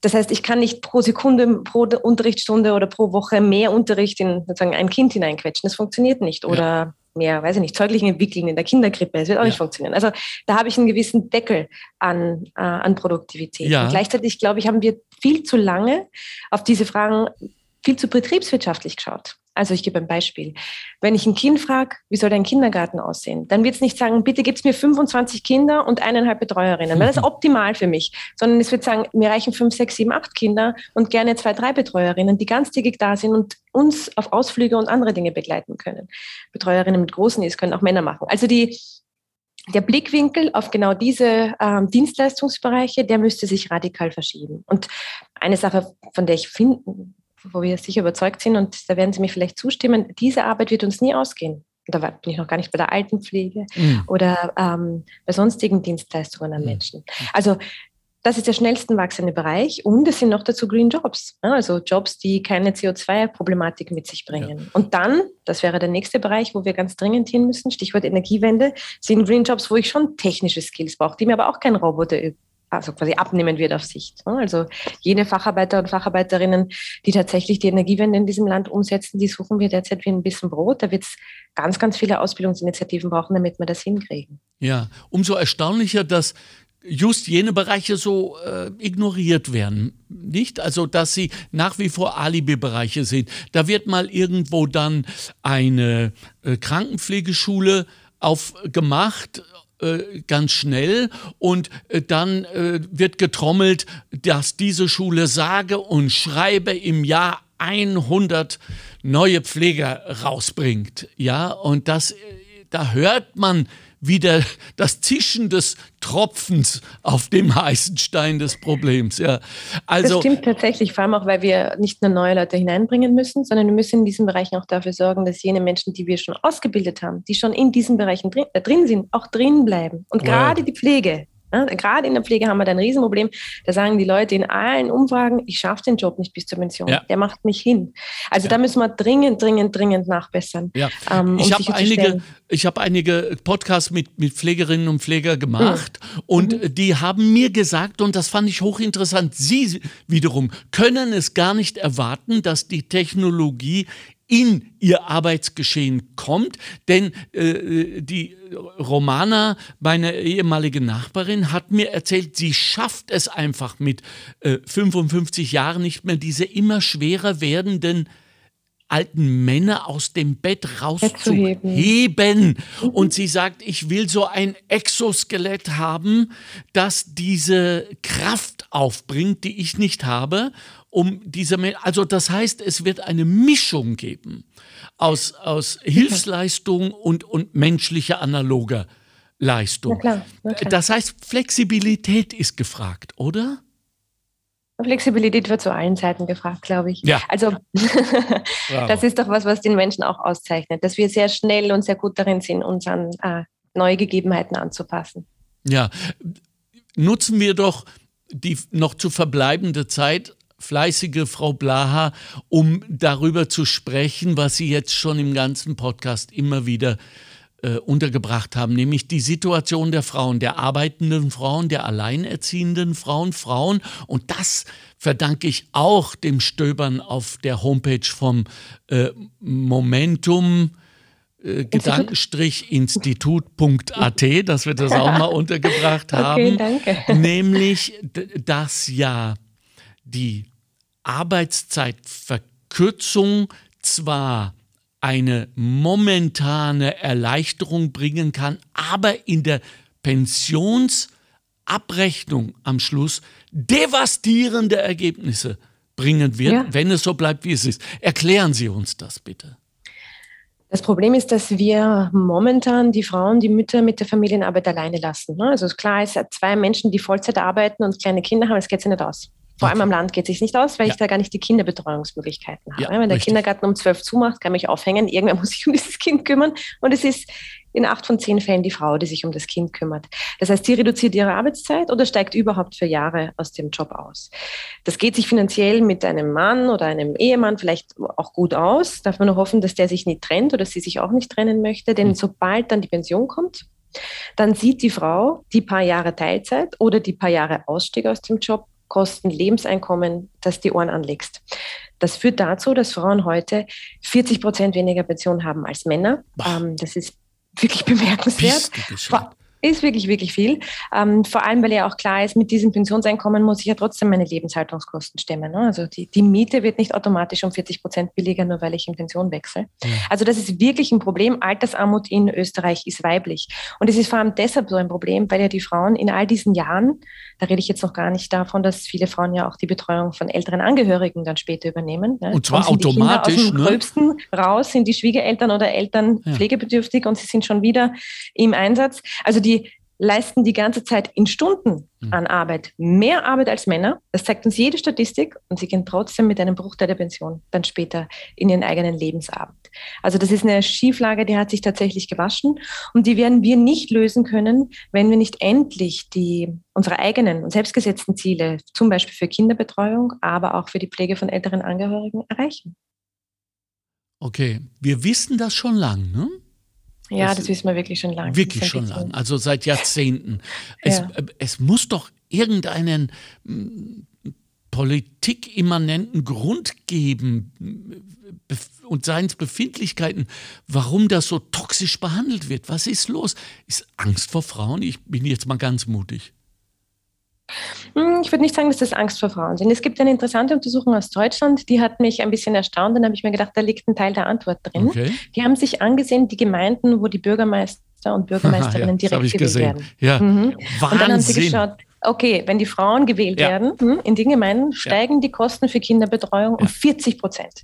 das heißt, ich kann nicht pro Sekunde, pro Unterrichtsstunde oder pro Woche mehr Unterricht in sozusagen ein Kind hineinquetschen. Das funktioniert nicht. Oder ja mehr, weiß ich nicht, Zeuglichen entwickeln in der Kinderkrippe. Das wird auch ja. nicht funktionieren. Also da habe ich einen gewissen Deckel an, äh, an Produktivität. Ja. Und gleichzeitig, glaube ich, haben wir viel zu lange auf diese Fragen viel zu betriebswirtschaftlich geschaut. Also ich gebe ein Beispiel. Wenn ich ein Kind frage, wie soll dein Kindergarten aussehen, dann wird es nicht sagen, bitte gib's mir 25 Kinder und eineinhalb Betreuerinnen, weil das ist optimal für mich, sondern es wird sagen, mir reichen fünf, sechs, sieben, acht Kinder und gerne zwei, drei Betreuerinnen, die ganztägig da sind und uns auf Ausflüge und andere Dinge begleiten können. Betreuerinnen mit großen Is können auch Männer machen. Also die, der Blickwinkel auf genau diese ähm, Dienstleistungsbereiche, der müsste sich radikal verschieben. Und eine Sache, von der ich finde, wo wir sicher überzeugt sind, und da werden Sie mir vielleicht zustimmen, diese Arbeit wird uns nie ausgehen. Da bin ich noch gar nicht bei der Altenpflege mhm. oder ähm, bei sonstigen Dienstleistungen an mhm. Menschen. Also das ist der schnellsten wachsende Bereich und es sind noch dazu Green Jobs, also Jobs, die keine CO2-Problematik mit sich bringen. Ja. Und dann, das wäre der nächste Bereich, wo wir ganz dringend hin müssen, Stichwort Energiewende, sind Green Jobs, wo ich schon technische Skills brauche, die mir aber auch kein Roboter also quasi abnehmen wird auf Sicht. Ne? Also jene Facharbeiter und Facharbeiterinnen, die tatsächlich die Energiewende in diesem Land umsetzen, die suchen wir derzeit wie ein bisschen Brot. Da wird es ganz, ganz viele Ausbildungsinitiativen brauchen, damit wir das hinkriegen. Ja, umso erstaunlicher, dass just jene Bereiche so äh, ignoriert werden, nicht? Also, dass sie nach wie vor Alibi-Bereiche sind. Da wird mal irgendwo dann eine äh, Krankenpflegeschule aufgemacht äh, ganz schnell und äh, dann äh, wird getrommelt, dass diese Schule sage und schreibe im Jahr 100 neue Pfleger rausbringt. Ja, und das, da hört man wieder das Zischen des Tropfens auf dem heißen Stein des Problems. Ja. Also, das stimmt tatsächlich, vor allem auch, weil wir nicht nur neue Leute hineinbringen müssen, sondern wir müssen in diesen Bereichen auch dafür sorgen, dass jene Menschen, die wir schon ausgebildet haben, die schon in diesen Bereichen drin, äh, drin sind, auch drin bleiben. Und wow. gerade die Pflege, gerade in der Pflege haben wir da ein Riesenproblem. Da sagen die Leute in allen Umfragen, ich schaffe den Job nicht bis zur Pension. Ja. Der macht mich hin. Also ja. da müssen wir dringend, dringend, dringend nachbessern. Ja. Ähm, um ich habe einige, hab einige Podcasts mit, mit Pflegerinnen und Pflegern gemacht mhm. und mhm. die haben mir gesagt, und das fand ich hochinteressant, sie wiederum können es gar nicht erwarten, dass die Technologie in ihr Arbeitsgeschehen kommt. Denn äh, die Romana, meine ehemalige Nachbarin, hat mir erzählt, sie schafft es einfach mit äh, 55 Jahren nicht mehr, diese immer schwerer werdenden alten Männer aus dem Bett rauszuheben. Mhm. Und sie sagt, ich will so ein Exoskelett haben, das diese Kraft aufbringt, die ich nicht habe um diese, also das heißt, es wird eine Mischung geben aus, aus Hilfsleistung und, und menschlicher analoger Leistung. Na klar, na klar. Das heißt, Flexibilität ist gefragt, oder? Flexibilität wird zu allen Seiten gefragt, glaube ich. Ja. Also das ist doch was, was den Menschen auch auszeichnet, dass wir sehr schnell und sehr gut darin sind, uns an äh, neue Gegebenheiten anzupassen. Ja, nutzen wir doch die noch zu verbleibende Zeit fleißige Frau Blaha, um darüber zu sprechen, was Sie jetzt schon im ganzen Podcast immer wieder äh, untergebracht haben, nämlich die Situation der Frauen, der arbeitenden Frauen, der alleinerziehenden Frauen, Frauen. Und das verdanke ich auch dem Stöbern auf der Homepage vom äh, Momentum. Äh, Gedankenstrich Institut.at, dass wir das auch mal untergebracht haben. Okay, danke. Nämlich, dass ja die Arbeitszeitverkürzung zwar eine momentane Erleichterung bringen kann, aber in der Pensionsabrechnung am Schluss devastierende Ergebnisse bringen wird, ja. wenn es so bleibt, wie es ist. Erklären Sie uns das bitte. Das Problem ist, dass wir momentan die Frauen, die Mütter mit der Familienarbeit alleine lassen. Ne? Also klar ist, zwei Menschen, die Vollzeit arbeiten und kleine Kinder haben, das geht sich nicht aus. Vor allem am Land geht es sich nicht aus, weil ja. ich da gar nicht die Kinderbetreuungsmöglichkeiten habe. Ja, Wenn der richtig. Kindergarten um zwölf zumacht, kann mich aufhängen, irgendwer muss sich um dieses Kind kümmern. Und es ist in acht von zehn Fällen die Frau, die sich um das Kind kümmert. Das heißt, sie reduziert ihre Arbeitszeit oder steigt überhaupt für Jahre aus dem Job aus. Das geht sich finanziell mit einem Mann oder einem Ehemann vielleicht auch gut aus. Darf man nur hoffen, dass der sich nicht trennt oder sie sich auch nicht trennen möchte. Denn mhm. sobald dann die Pension kommt, dann sieht die Frau die paar Jahre Teilzeit oder die paar Jahre Ausstieg aus dem Job Kosten, Lebenseinkommen, das die Ohren anlegst. Das führt dazu, dass Frauen heute 40 Prozent weniger Pension haben als Männer. Ähm, das ist wirklich bemerkenswert. Ist wirklich, wirklich viel. Ähm, vor allem, weil ja auch klar ist, mit diesem Pensionseinkommen muss ich ja trotzdem meine Lebenshaltungskosten stemmen. Ne? Also die, die Miete wird nicht automatisch um 40 Prozent billiger, nur weil ich in Pension wechsle. Ja. Also das ist wirklich ein Problem. Altersarmut in Österreich ist weiblich. Und es ist vor allem deshalb so ein Problem, weil ja die Frauen in all diesen Jahren, da rede ich jetzt noch gar nicht davon, dass viele Frauen ja auch die Betreuung von älteren Angehörigen dann später übernehmen. Ne? Und zwar automatisch. aus dem ne? Gröbsten raus sind die Schwiegereltern oder Eltern ja. pflegebedürftig und sie sind schon wieder im Einsatz. Also die die leisten die ganze Zeit in Stunden hm. an Arbeit mehr Arbeit als Männer. Das zeigt uns jede Statistik und sie gehen trotzdem mit einem Bruchteil der Pension dann später in ihren eigenen Lebensabend. Also das ist eine Schieflage, die hat sich tatsächlich gewaschen und die werden wir nicht lösen können, wenn wir nicht endlich die unsere eigenen und selbstgesetzten Ziele, zum Beispiel für Kinderbetreuung, aber auch für die Pflege von älteren Angehörigen erreichen. Okay, wir wissen das schon lang, ne? Ja, das, das wissen wir wirklich schon lange. Wirklich schon lange, also seit Jahrzehnten. Es, ja. Äh, es muss doch irgendeinen mm, politikimmanenten Grund geben und Seinsbefindlichkeiten, warum das so toxisch behandelt wird. Was ist los? Ist Angst vor Frauen? Ich bin jetzt mal ganz mutig. Hm, ich würde nicht sagen, dass das Angst vor Frauen sind. Es gibt eine interessante Untersuchung aus Deutschland, die hat mich ein bisschen erstaunt. Dann habe ich mir gedacht, da liegt ein Teil der Antwort drin. Okay. Die haben sich angesehen, die Gemeinden, wo die Bürgermeister und Bürgermeisterinnen ja, direkt gewählt gesehen. werden. Ja. Mhm. Und dann haben sie geschaut, okay, wenn die Frauen gewählt ja. werden hm, in den Gemeinden, steigen ja. die Kosten für Kinderbetreuung um 40 Prozent.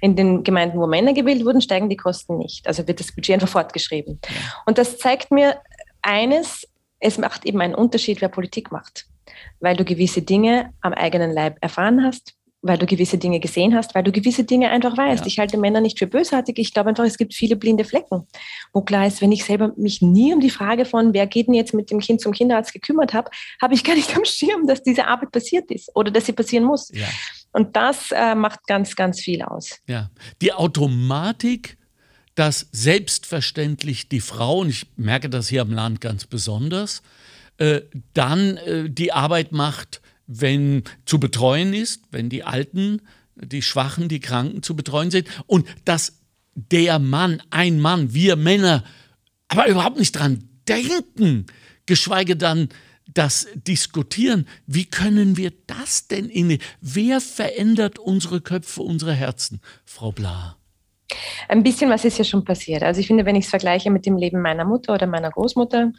In den Gemeinden, wo Männer gewählt wurden, steigen die Kosten nicht. Also wird das Budget einfach fortgeschrieben. Und das zeigt mir eines, es macht eben einen Unterschied, wer Politik macht weil du gewisse Dinge am eigenen Leib erfahren hast, weil du gewisse Dinge gesehen hast, weil du gewisse Dinge einfach weißt. Ja. Ich halte Männer nicht für bösartig. Ich glaube einfach, es gibt viele blinde Flecken, wo klar ist, wenn ich selber mich nie um die Frage von, wer geht denn jetzt mit dem Kind zum Kinderarzt gekümmert habe, habe ich gar nicht am Schirm, dass diese Arbeit passiert ist oder dass sie passieren muss. Ja. Und das äh, macht ganz, ganz viel aus. Ja, die Automatik, dass selbstverständlich die Frau, und ich merke das hier am Land ganz besonders, äh, dann äh, die Arbeit macht, wenn zu betreuen ist, wenn die Alten, die Schwachen, die Kranken zu betreuen sind und dass der Mann, ein Mann, wir Männer, aber überhaupt nicht dran denken, geschweige dann das diskutieren. Wie können wir das denn in, wer verändert unsere Köpfe, unsere Herzen, Frau Bla? Ein bisschen was ist ja schon passiert. Also ich finde, wenn ich es vergleiche mit dem Leben meiner Mutter oder meiner Großmutter,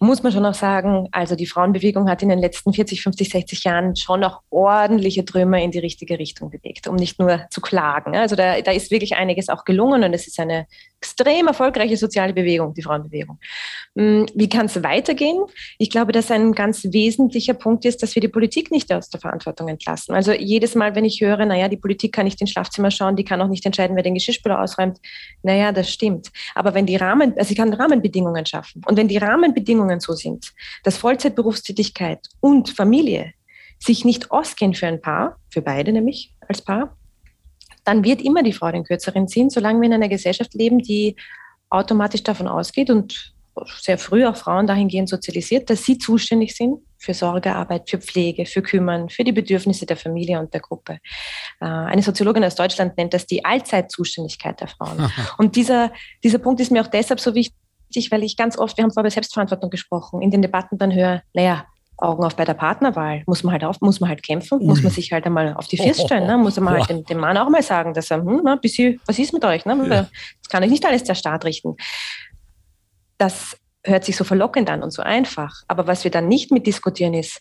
muss man schon noch sagen, also die Frauenbewegung hat in den letzten 40, 50, 60 Jahren schon noch ordentliche Trümmer in die richtige Richtung bewegt, um nicht nur zu klagen. Also da, da ist wirklich einiges auch gelungen und es ist eine extrem erfolgreiche soziale Bewegung, die Frauenbewegung. Hm, wie kann es weitergehen? Ich glaube, dass ein ganz wesentlicher Punkt ist, dass wir die Politik nicht aus der Verantwortung entlassen. Also jedes Mal, wenn ich höre, naja, die Politik kann nicht ins Schlafzimmer schauen, die kann auch nicht entscheiden, wer den Geschirrspüler ausräumt, naja, das stimmt. Aber wenn die Rahmen, also sie kann Rahmenbedingungen schaffen. Und wenn die Rahmenbedingungen so sind, dass Vollzeitberufstätigkeit und Familie sich nicht ausgehen für ein Paar, für beide nämlich als Paar, dann wird immer die Frau den kürzeren ziehen, solange wir in einer Gesellschaft leben, die automatisch davon ausgeht und sehr früh auch Frauen dahingehend sozialisiert, dass sie zuständig sind für Sorgearbeit, für Pflege, für Kümmern, für die Bedürfnisse der Familie und der Gruppe. Äh, eine Soziologin aus Deutschland nennt das die Allzeitzuständigkeit der Frauen. Und dieser, dieser Punkt ist mir auch deshalb so wichtig, weil ich ganz oft, wir haben vorher über Selbstverantwortung gesprochen, in den Debatten dann höre, naja, Augen auf bei der Partnerwahl. Muss man halt auf, muss man halt kämpfen, Ui. muss man sich halt einmal auf die First stellen, ne? muss man halt dem, dem, Mann auch mal sagen, dass er, hm, na, bisschen, was ist mit euch? Ne? Ja. Das kann euch nicht alles der Staat richten. Das hört sich so verlockend an und so einfach. Aber was wir dann nicht mitdiskutieren ist,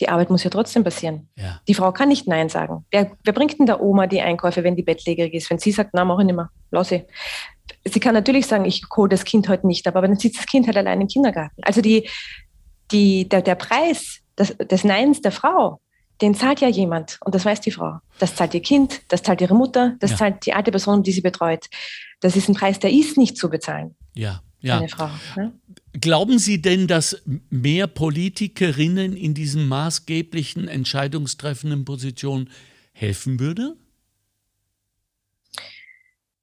die Arbeit muss ja trotzdem passieren. Ja. Die Frau kann nicht Nein sagen. Wer, wer, bringt denn der Oma die Einkäufe, wenn die bettlägerig ist? Wenn sie sagt, na, mach ich nicht mehr, lass sie. Sie kann natürlich sagen, ich hole das Kind heute nicht, aber dann sitzt das Kind halt allein im Kindergarten. Also die, die, der, der Preis des, des Neins der Frau, den zahlt ja jemand und das weiß die Frau. Das zahlt ihr Kind, das zahlt ihre Mutter, das ja. zahlt die alte Person, die sie betreut. Das ist ein Preis, der ist nicht zu bezahlen. Ja, ja. Eine Frau. Ne? Glauben Sie denn, dass mehr Politikerinnen in diesen maßgeblichen, entscheidungstreffenden Positionen helfen würde?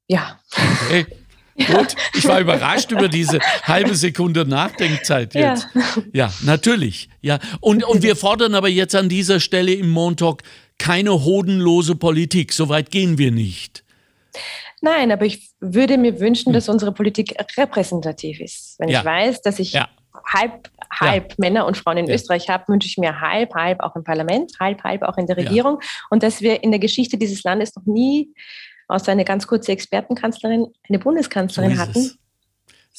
Ja. Okay. Gut, ich war überrascht über diese halbe Sekunde Nachdenkzeit jetzt. Ja, ja natürlich. Ja. Und, und wir fordern aber jetzt an dieser Stelle im Montauk keine hodenlose Politik. Soweit gehen wir nicht. Nein, aber ich würde mir wünschen, hm. dass unsere Politik repräsentativ ist. Wenn ja. ich weiß, dass ich ja. halb, halb ja. Männer und Frauen in Österreich habe, wünsche ich mir halb, halb auch im Parlament, halb, halb auch in der Regierung. Und dass wir in der Geschichte dieses Landes noch nie, außer eine ganz kurze Expertenkanzlerin, eine Bundeskanzlerin so hatten, es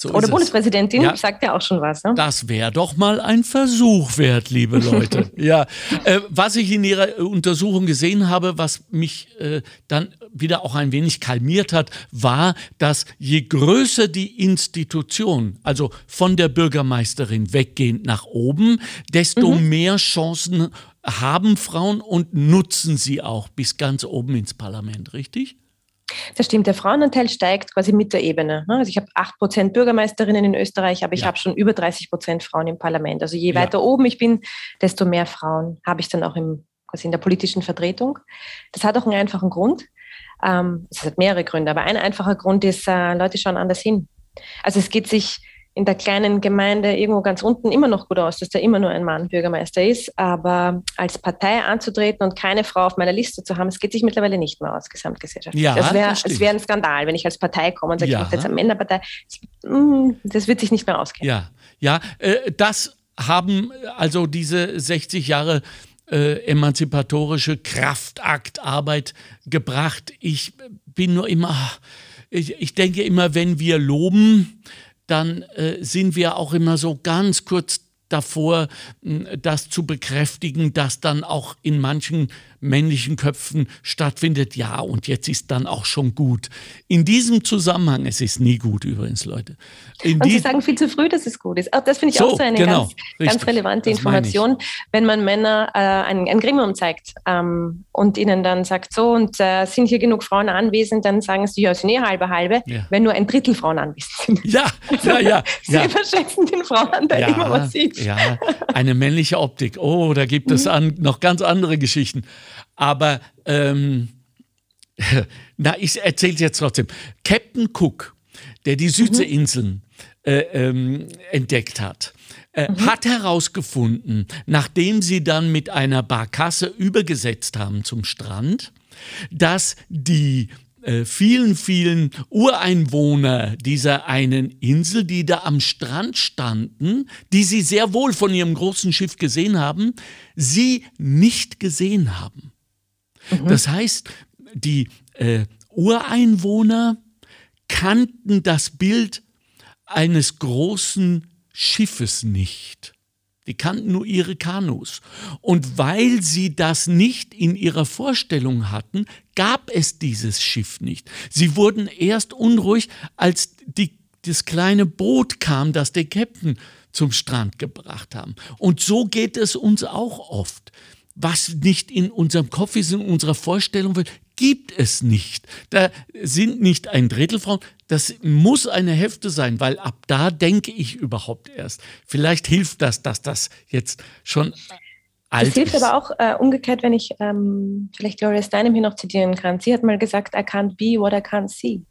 so Oder Bundespräsidentin, ja, sagt ja auch schon was. Ne? Das wäre doch mal ein Versuch wert, liebe Leute. ja, äh, was ich in Ihrer Untersuchung gesehen habe, was mich äh, dann wieder auch ein wenig kalmiert hat, war, dass je größer die Institution, also von der Bürgermeisterin weggehend nach oben, desto mhm. mehr Chancen haben Frauen und nutzen sie auch bis ganz oben ins Parlament, richtig? Das stimmt, der Frauenanteil steigt quasi mit der Ebene. Ne? Also ich habe 8% Bürgermeisterinnen in Österreich, aber ich ja. habe schon über 30% Frauen im Parlament. Also je weiter ja. oben ich bin, desto mehr Frauen habe ich dann auch im, quasi in der politischen Vertretung. Das hat auch einen einfachen Grund. Ähm, es hat mehrere Gründe, aber ein einfacher Grund ist, äh, Leute schauen anders hin. Also es geht sich in der kleinen Gemeinde irgendwo ganz unten immer noch gut aus, dass da immer nur ein Mann Bürgermeister ist. Aber als Partei anzutreten und keine Frau auf meiner Liste zu haben, es geht sich mittlerweile nicht mehr aus, gesamtgesellschaftlich. Ja, das wäre wär ein Skandal, wenn ich als Partei komme und sage, ja. ich bin jetzt eine Männerpartei. Mm, das wird sich nicht mehr ausgehen. Ja, ja, äh, das haben also diese 60 Jahre äh, emanzipatorische Kraftaktarbeit gebracht. Ich bin nur immer, ich, ich denke immer, wenn wir loben, dann äh, sind wir auch immer so ganz kurz davor, das zu bekräftigen, dass dann auch in manchen männlichen Köpfen stattfindet, ja, und jetzt ist dann auch schon gut. In diesem Zusammenhang, es ist nie gut übrigens, Leute. In und Sie sagen viel zu früh, dass es gut ist. Auch das finde ich so, auch so eine genau, ganz, ganz, relevante das Information, wenn man Männer äh, ein, ein, Gremium zeigt ähm, und ihnen dann sagt, so, und äh, sind hier genug Frauen anwesend, dann sagen sie, ja, sind eh halbe halbe, ja. wenn nur ein Drittel Frauen anwesend sind. Ja, ja, ja. sie ja. verschätzen den Frauenanteil ja, immer massiv. Ja, eine männliche Optik. Oh, da gibt es mhm. an, noch ganz andere Geschichten. Aber ähm, na, ich erzähle es jetzt trotzdem. Captain Cook, der die Südseeinseln mhm. äh, ähm, entdeckt hat, äh, mhm. hat herausgefunden, nachdem sie dann mit einer Barkasse übergesetzt haben zum Strand, dass die äh, vielen, vielen Ureinwohner dieser einen Insel, die da am Strand standen, die sie sehr wohl von ihrem großen Schiff gesehen haben, sie nicht gesehen haben. Mhm. Das heißt, die äh, Ureinwohner kannten das Bild eines großen Schiffes nicht. Die kannten nur ihre Kanus. Und weil sie das nicht in ihrer Vorstellung hatten, gab es dieses Schiff nicht. Sie wurden erst unruhig, als die, das kleine Boot kam, das der Captain zum Strand gebracht haben. Und so geht es uns auch oft was nicht in unserem Kopf ist, in unserer Vorstellung gibt es nicht. Da sind nicht ein Drittel Frauen, das muss eine Hälfte sein, weil ab da denke ich überhaupt erst. Vielleicht hilft das, dass das jetzt schon alt das hilft ist. aber auch äh, umgekehrt, wenn ich ähm, vielleicht Gloria Steinem hier noch zitieren kann. Sie hat mal gesagt, I can't be what I can't see.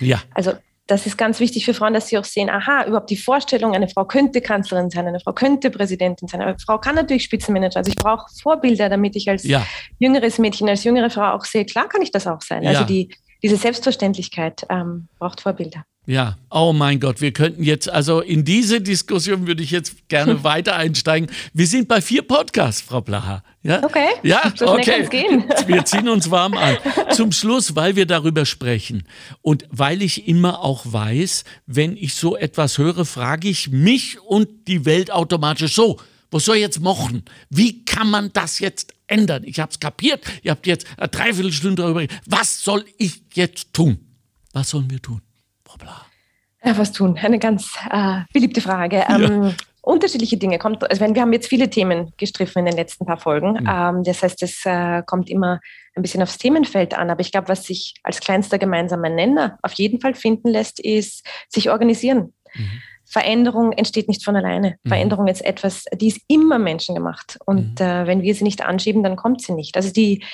Ja. Also das ist ganz wichtig für Frauen, dass sie auch sehen, aha, überhaupt die Vorstellung, eine Frau könnte Kanzlerin sein, eine Frau könnte Präsidentin sein, eine Frau kann natürlich Spitzenmanager. Also ich brauche Vorbilder, damit ich als ja. jüngeres Mädchen, als jüngere Frau auch sehe, klar kann ich das auch sein. Also ja. die, diese Selbstverständlichkeit ähm, braucht Vorbilder. Ja, oh mein Gott, wir könnten jetzt, also in diese Diskussion würde ich jetzt gerne weiter einsteigen. Wir sind bei vier Podcasts, Frau Blaha. Ja? Okay. Ja, so okay. Gehen. Wir ziehen uns warm an. Zum Schluss, weil wir darüber sprechen und weil ich immer auch weiß, wenn ich so etwas höre, frage ich mich und die Welt automatisch so. Was soll ich jetzt machen? Wie kann man das jetzt ändern? Ich habe es kapiert. Ihr habt jetzt eine Dreiviertelstunde darüber. Was soll ich jetzt tun? Was sollen wir tun? Hoppla. Ja, was tun? Eine ganz äh, beliebte Frage. Ähm, ja. Unterschiedliche Dinge kommt, also wir haben jetzt viele Themen gestriffen in den letzten paar Folgen. Mhm. Ähm, das heißt, es äh, kommt immer ein bisschen aufs Themenfeld an. Aber ich glaube, was sich als kleinster gemeinsamer Nenner auf jeden Fall finden lässt, ist sich organisieren. Mhm. Veränderung entsteht nicht von alleine. Mhm. Veränderung ist etwas, die ist immer menschengemacht. Und mhm. äh, wenn wir sie nicht anschieben, dann kommt sie nicht. Also die,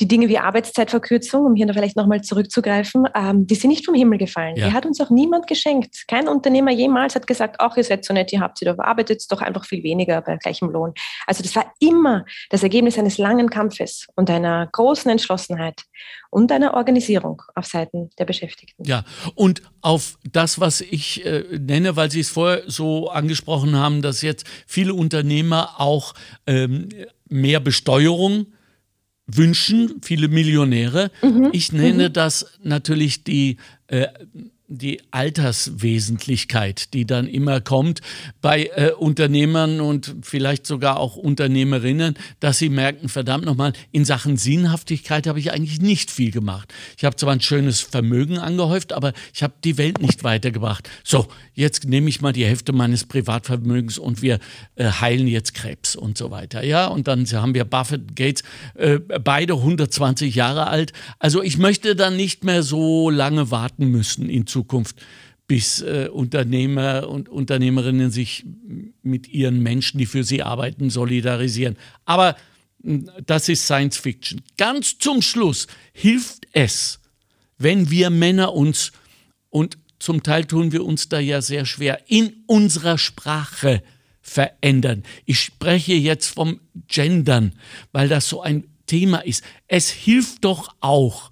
die Dinge wie Arbeitszeitverkürzung, um hier vielleicht nochmal zurückzugreifen, ähm, die sind nicht vom Himmel gefallen. Ja. Die hat uns auch niemand geschenkt. Kein Unternehmer jemals hat gesagt, ach, ihr seid so nett, ihr habt sie, doch arbeitet doch einfach viel weniger bei gleichem Lohn. Also das war immer das Ergebnis eines langen Kampfes und einer großen Entschlossenheit und einer Organisierung auf Seiten der Beschäftigten. Ja, und auf das, was ich äh, nenne, weil Sie es vorher so angesprochen haben, dass jetzt viele Unternehmer auch ähm, mehr Besteuerung wünschen, viele Millionäre. Mhm. Ich nenne mhm. das natürlich die äh, die Alterswesentlichkeit, die dann immer kommt bei äh, Unternehmern und vielleicht sogar auch Unternehmerinnen, dass sie merken, verdammt nochmal, in Sachen Sinnhaftigkeit habe ich eigentlich nicht viel gemacht. Ich habe zwar ein schönes Vermögen angehäuft, aber ich habe die Welt nicht weitergebracht. So, jetzt nehme ich mal die Hälfte meines Privatvermögens und wir äh, heilen jetzt Krebs und so weiter. Ja, und dann haben wir Buffett, Gates, äh, beide 120 Jahre alt. Also ich möchte dann nicht mehr so lange warten müssen in Zukunft. Zukunft, bis äh, Unternehmer und Unternehmerinnen sich mit ihren Menschen, die für sie arbeiten, solidarisieren. Aber hm, das ist Science Fiction. Ganz zum Schluss hilft es, wenn wir Männer uns, und zum Teil tun wir uns da ja sehr schwer, in unserer Sprache verändern. Ich spreche jetzt vom Gendern, weil das so ein Thema ist. Es hilft doch auch,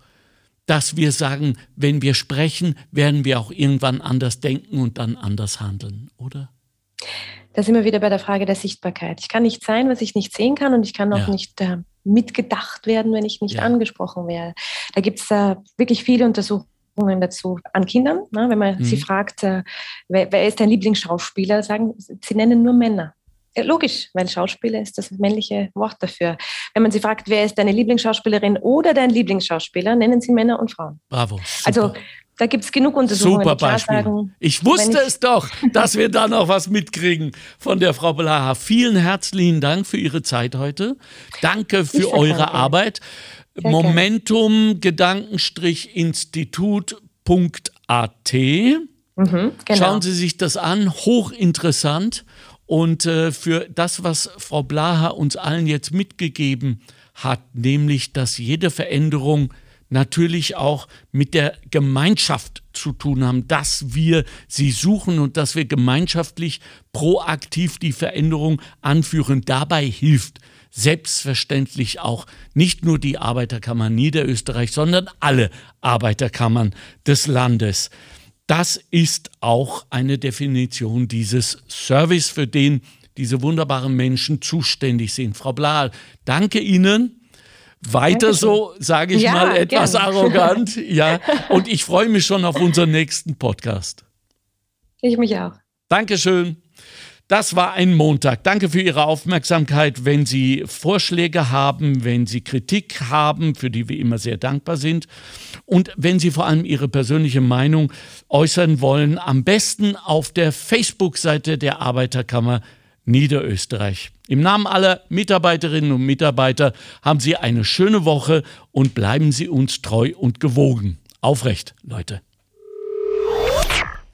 dass wir sagen, wenn wir sprechen, werden wir auch irgendwann anders denken und dann anders handeln, oder? Da sind wir wieder bei der Frage der Sichtbarkeit. Ich kann nicht sein, was ich nicht sehen kann und ich kann auch ja. nicht äh, mitgedacht werden, wenn ich nicht ja. angesprochen werde. Da gibt es äh, wirklich viele Untersuchungen dazu an Kindern. Ne? Wenn man mhm. sie fragt, äh, wer, wer, ist dein Lieblingsschauspieler, sagen sie nennen nur Männer. Logisch, weil Schauspieler ist das männliche Wort dafür. Wenn man sie fragt, wer ist deine Lieblingsschauspielerin oder dein Lieblingsschauspieler, nennen sie Männer und Frauen. Bravo. Super. Also da gibt es genug Untersuchungen. Super Beispiel. Sagen, ich wusste ich es doch, dass wir da noch was mitkriegen von der Frau Blaha. Vielen herzlichen Dank für Ihre Zeit heute. Danke für eure. Arbeit. Sehr Momentum Gedankenstrich Institut.at. Mhm, genau. Schauen Sie sich das an, hochinteressant. Und äh, für das, was Frau Blaha uns allen jetzt mitgegeben hat, nämlich, dass jede Veränderung natürlich auch mit der Gemeinschaft zu tun haben, dass wir sie suchen und dass wir gemeinschaftlich proaktiv die Veränderung anführen. Dabei hilft selbstverständlich auch nicht nur die Arbeiterkammer Niederösterreich, sondern alle Arbeiterkammern des Landes. Das ist auch eine Definition dieses Service, für den diese wunderbaren Menschen zuständig sind. Frau Blahl, danke Ihnen. Weiter so, sage ich ja, mal etwas gern. arrogant. Ja, und ich freue mich schon auf unseren nächsten Podcast. Ich mich auch. Dankeschön. Das war ein Montag. Danke für Ihre Aufmerksamkeit. Wenn Sie Vorschläge haben, wenn Sie Kritik haben, für die wir immer sehr dankbar sind, und wenn Sie vor allem Ihre persönliche Meinung äußern wollen, am besten auf der Facebook-Seite der Arbeiterkammer Niederösterreich. Im Namen aller Mitarbeiterinnen und Mitarbeiter haben Sie eine schöne Woche und bleiben Sie uns treu und gewogen. Aufrecht, Leute.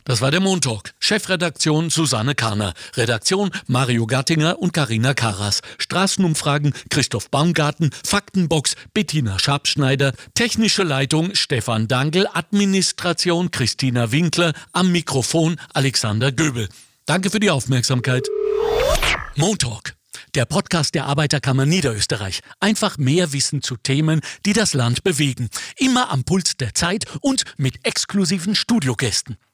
Das war der Montalk. Chefredaktion Susanne Karner. Redaktion Mario Gattinger und Karina Karas. Straßenumfragen Christoph Baumgarten. Faktenbox Bettina Schabschneider. Technische Leitung Stefan Dangel. Administration Christina Winkler. Am Mikrofon Alexander Göbel. Danke für die Aufmerksamkeit. Montalk. Der Podcast der Arbeiterkammer Niederösterreich. Einfach mehr Wissen zu Themen, die das Land bewegen. Immer am Puls der Zeit und mit exklusiven Studiogästen.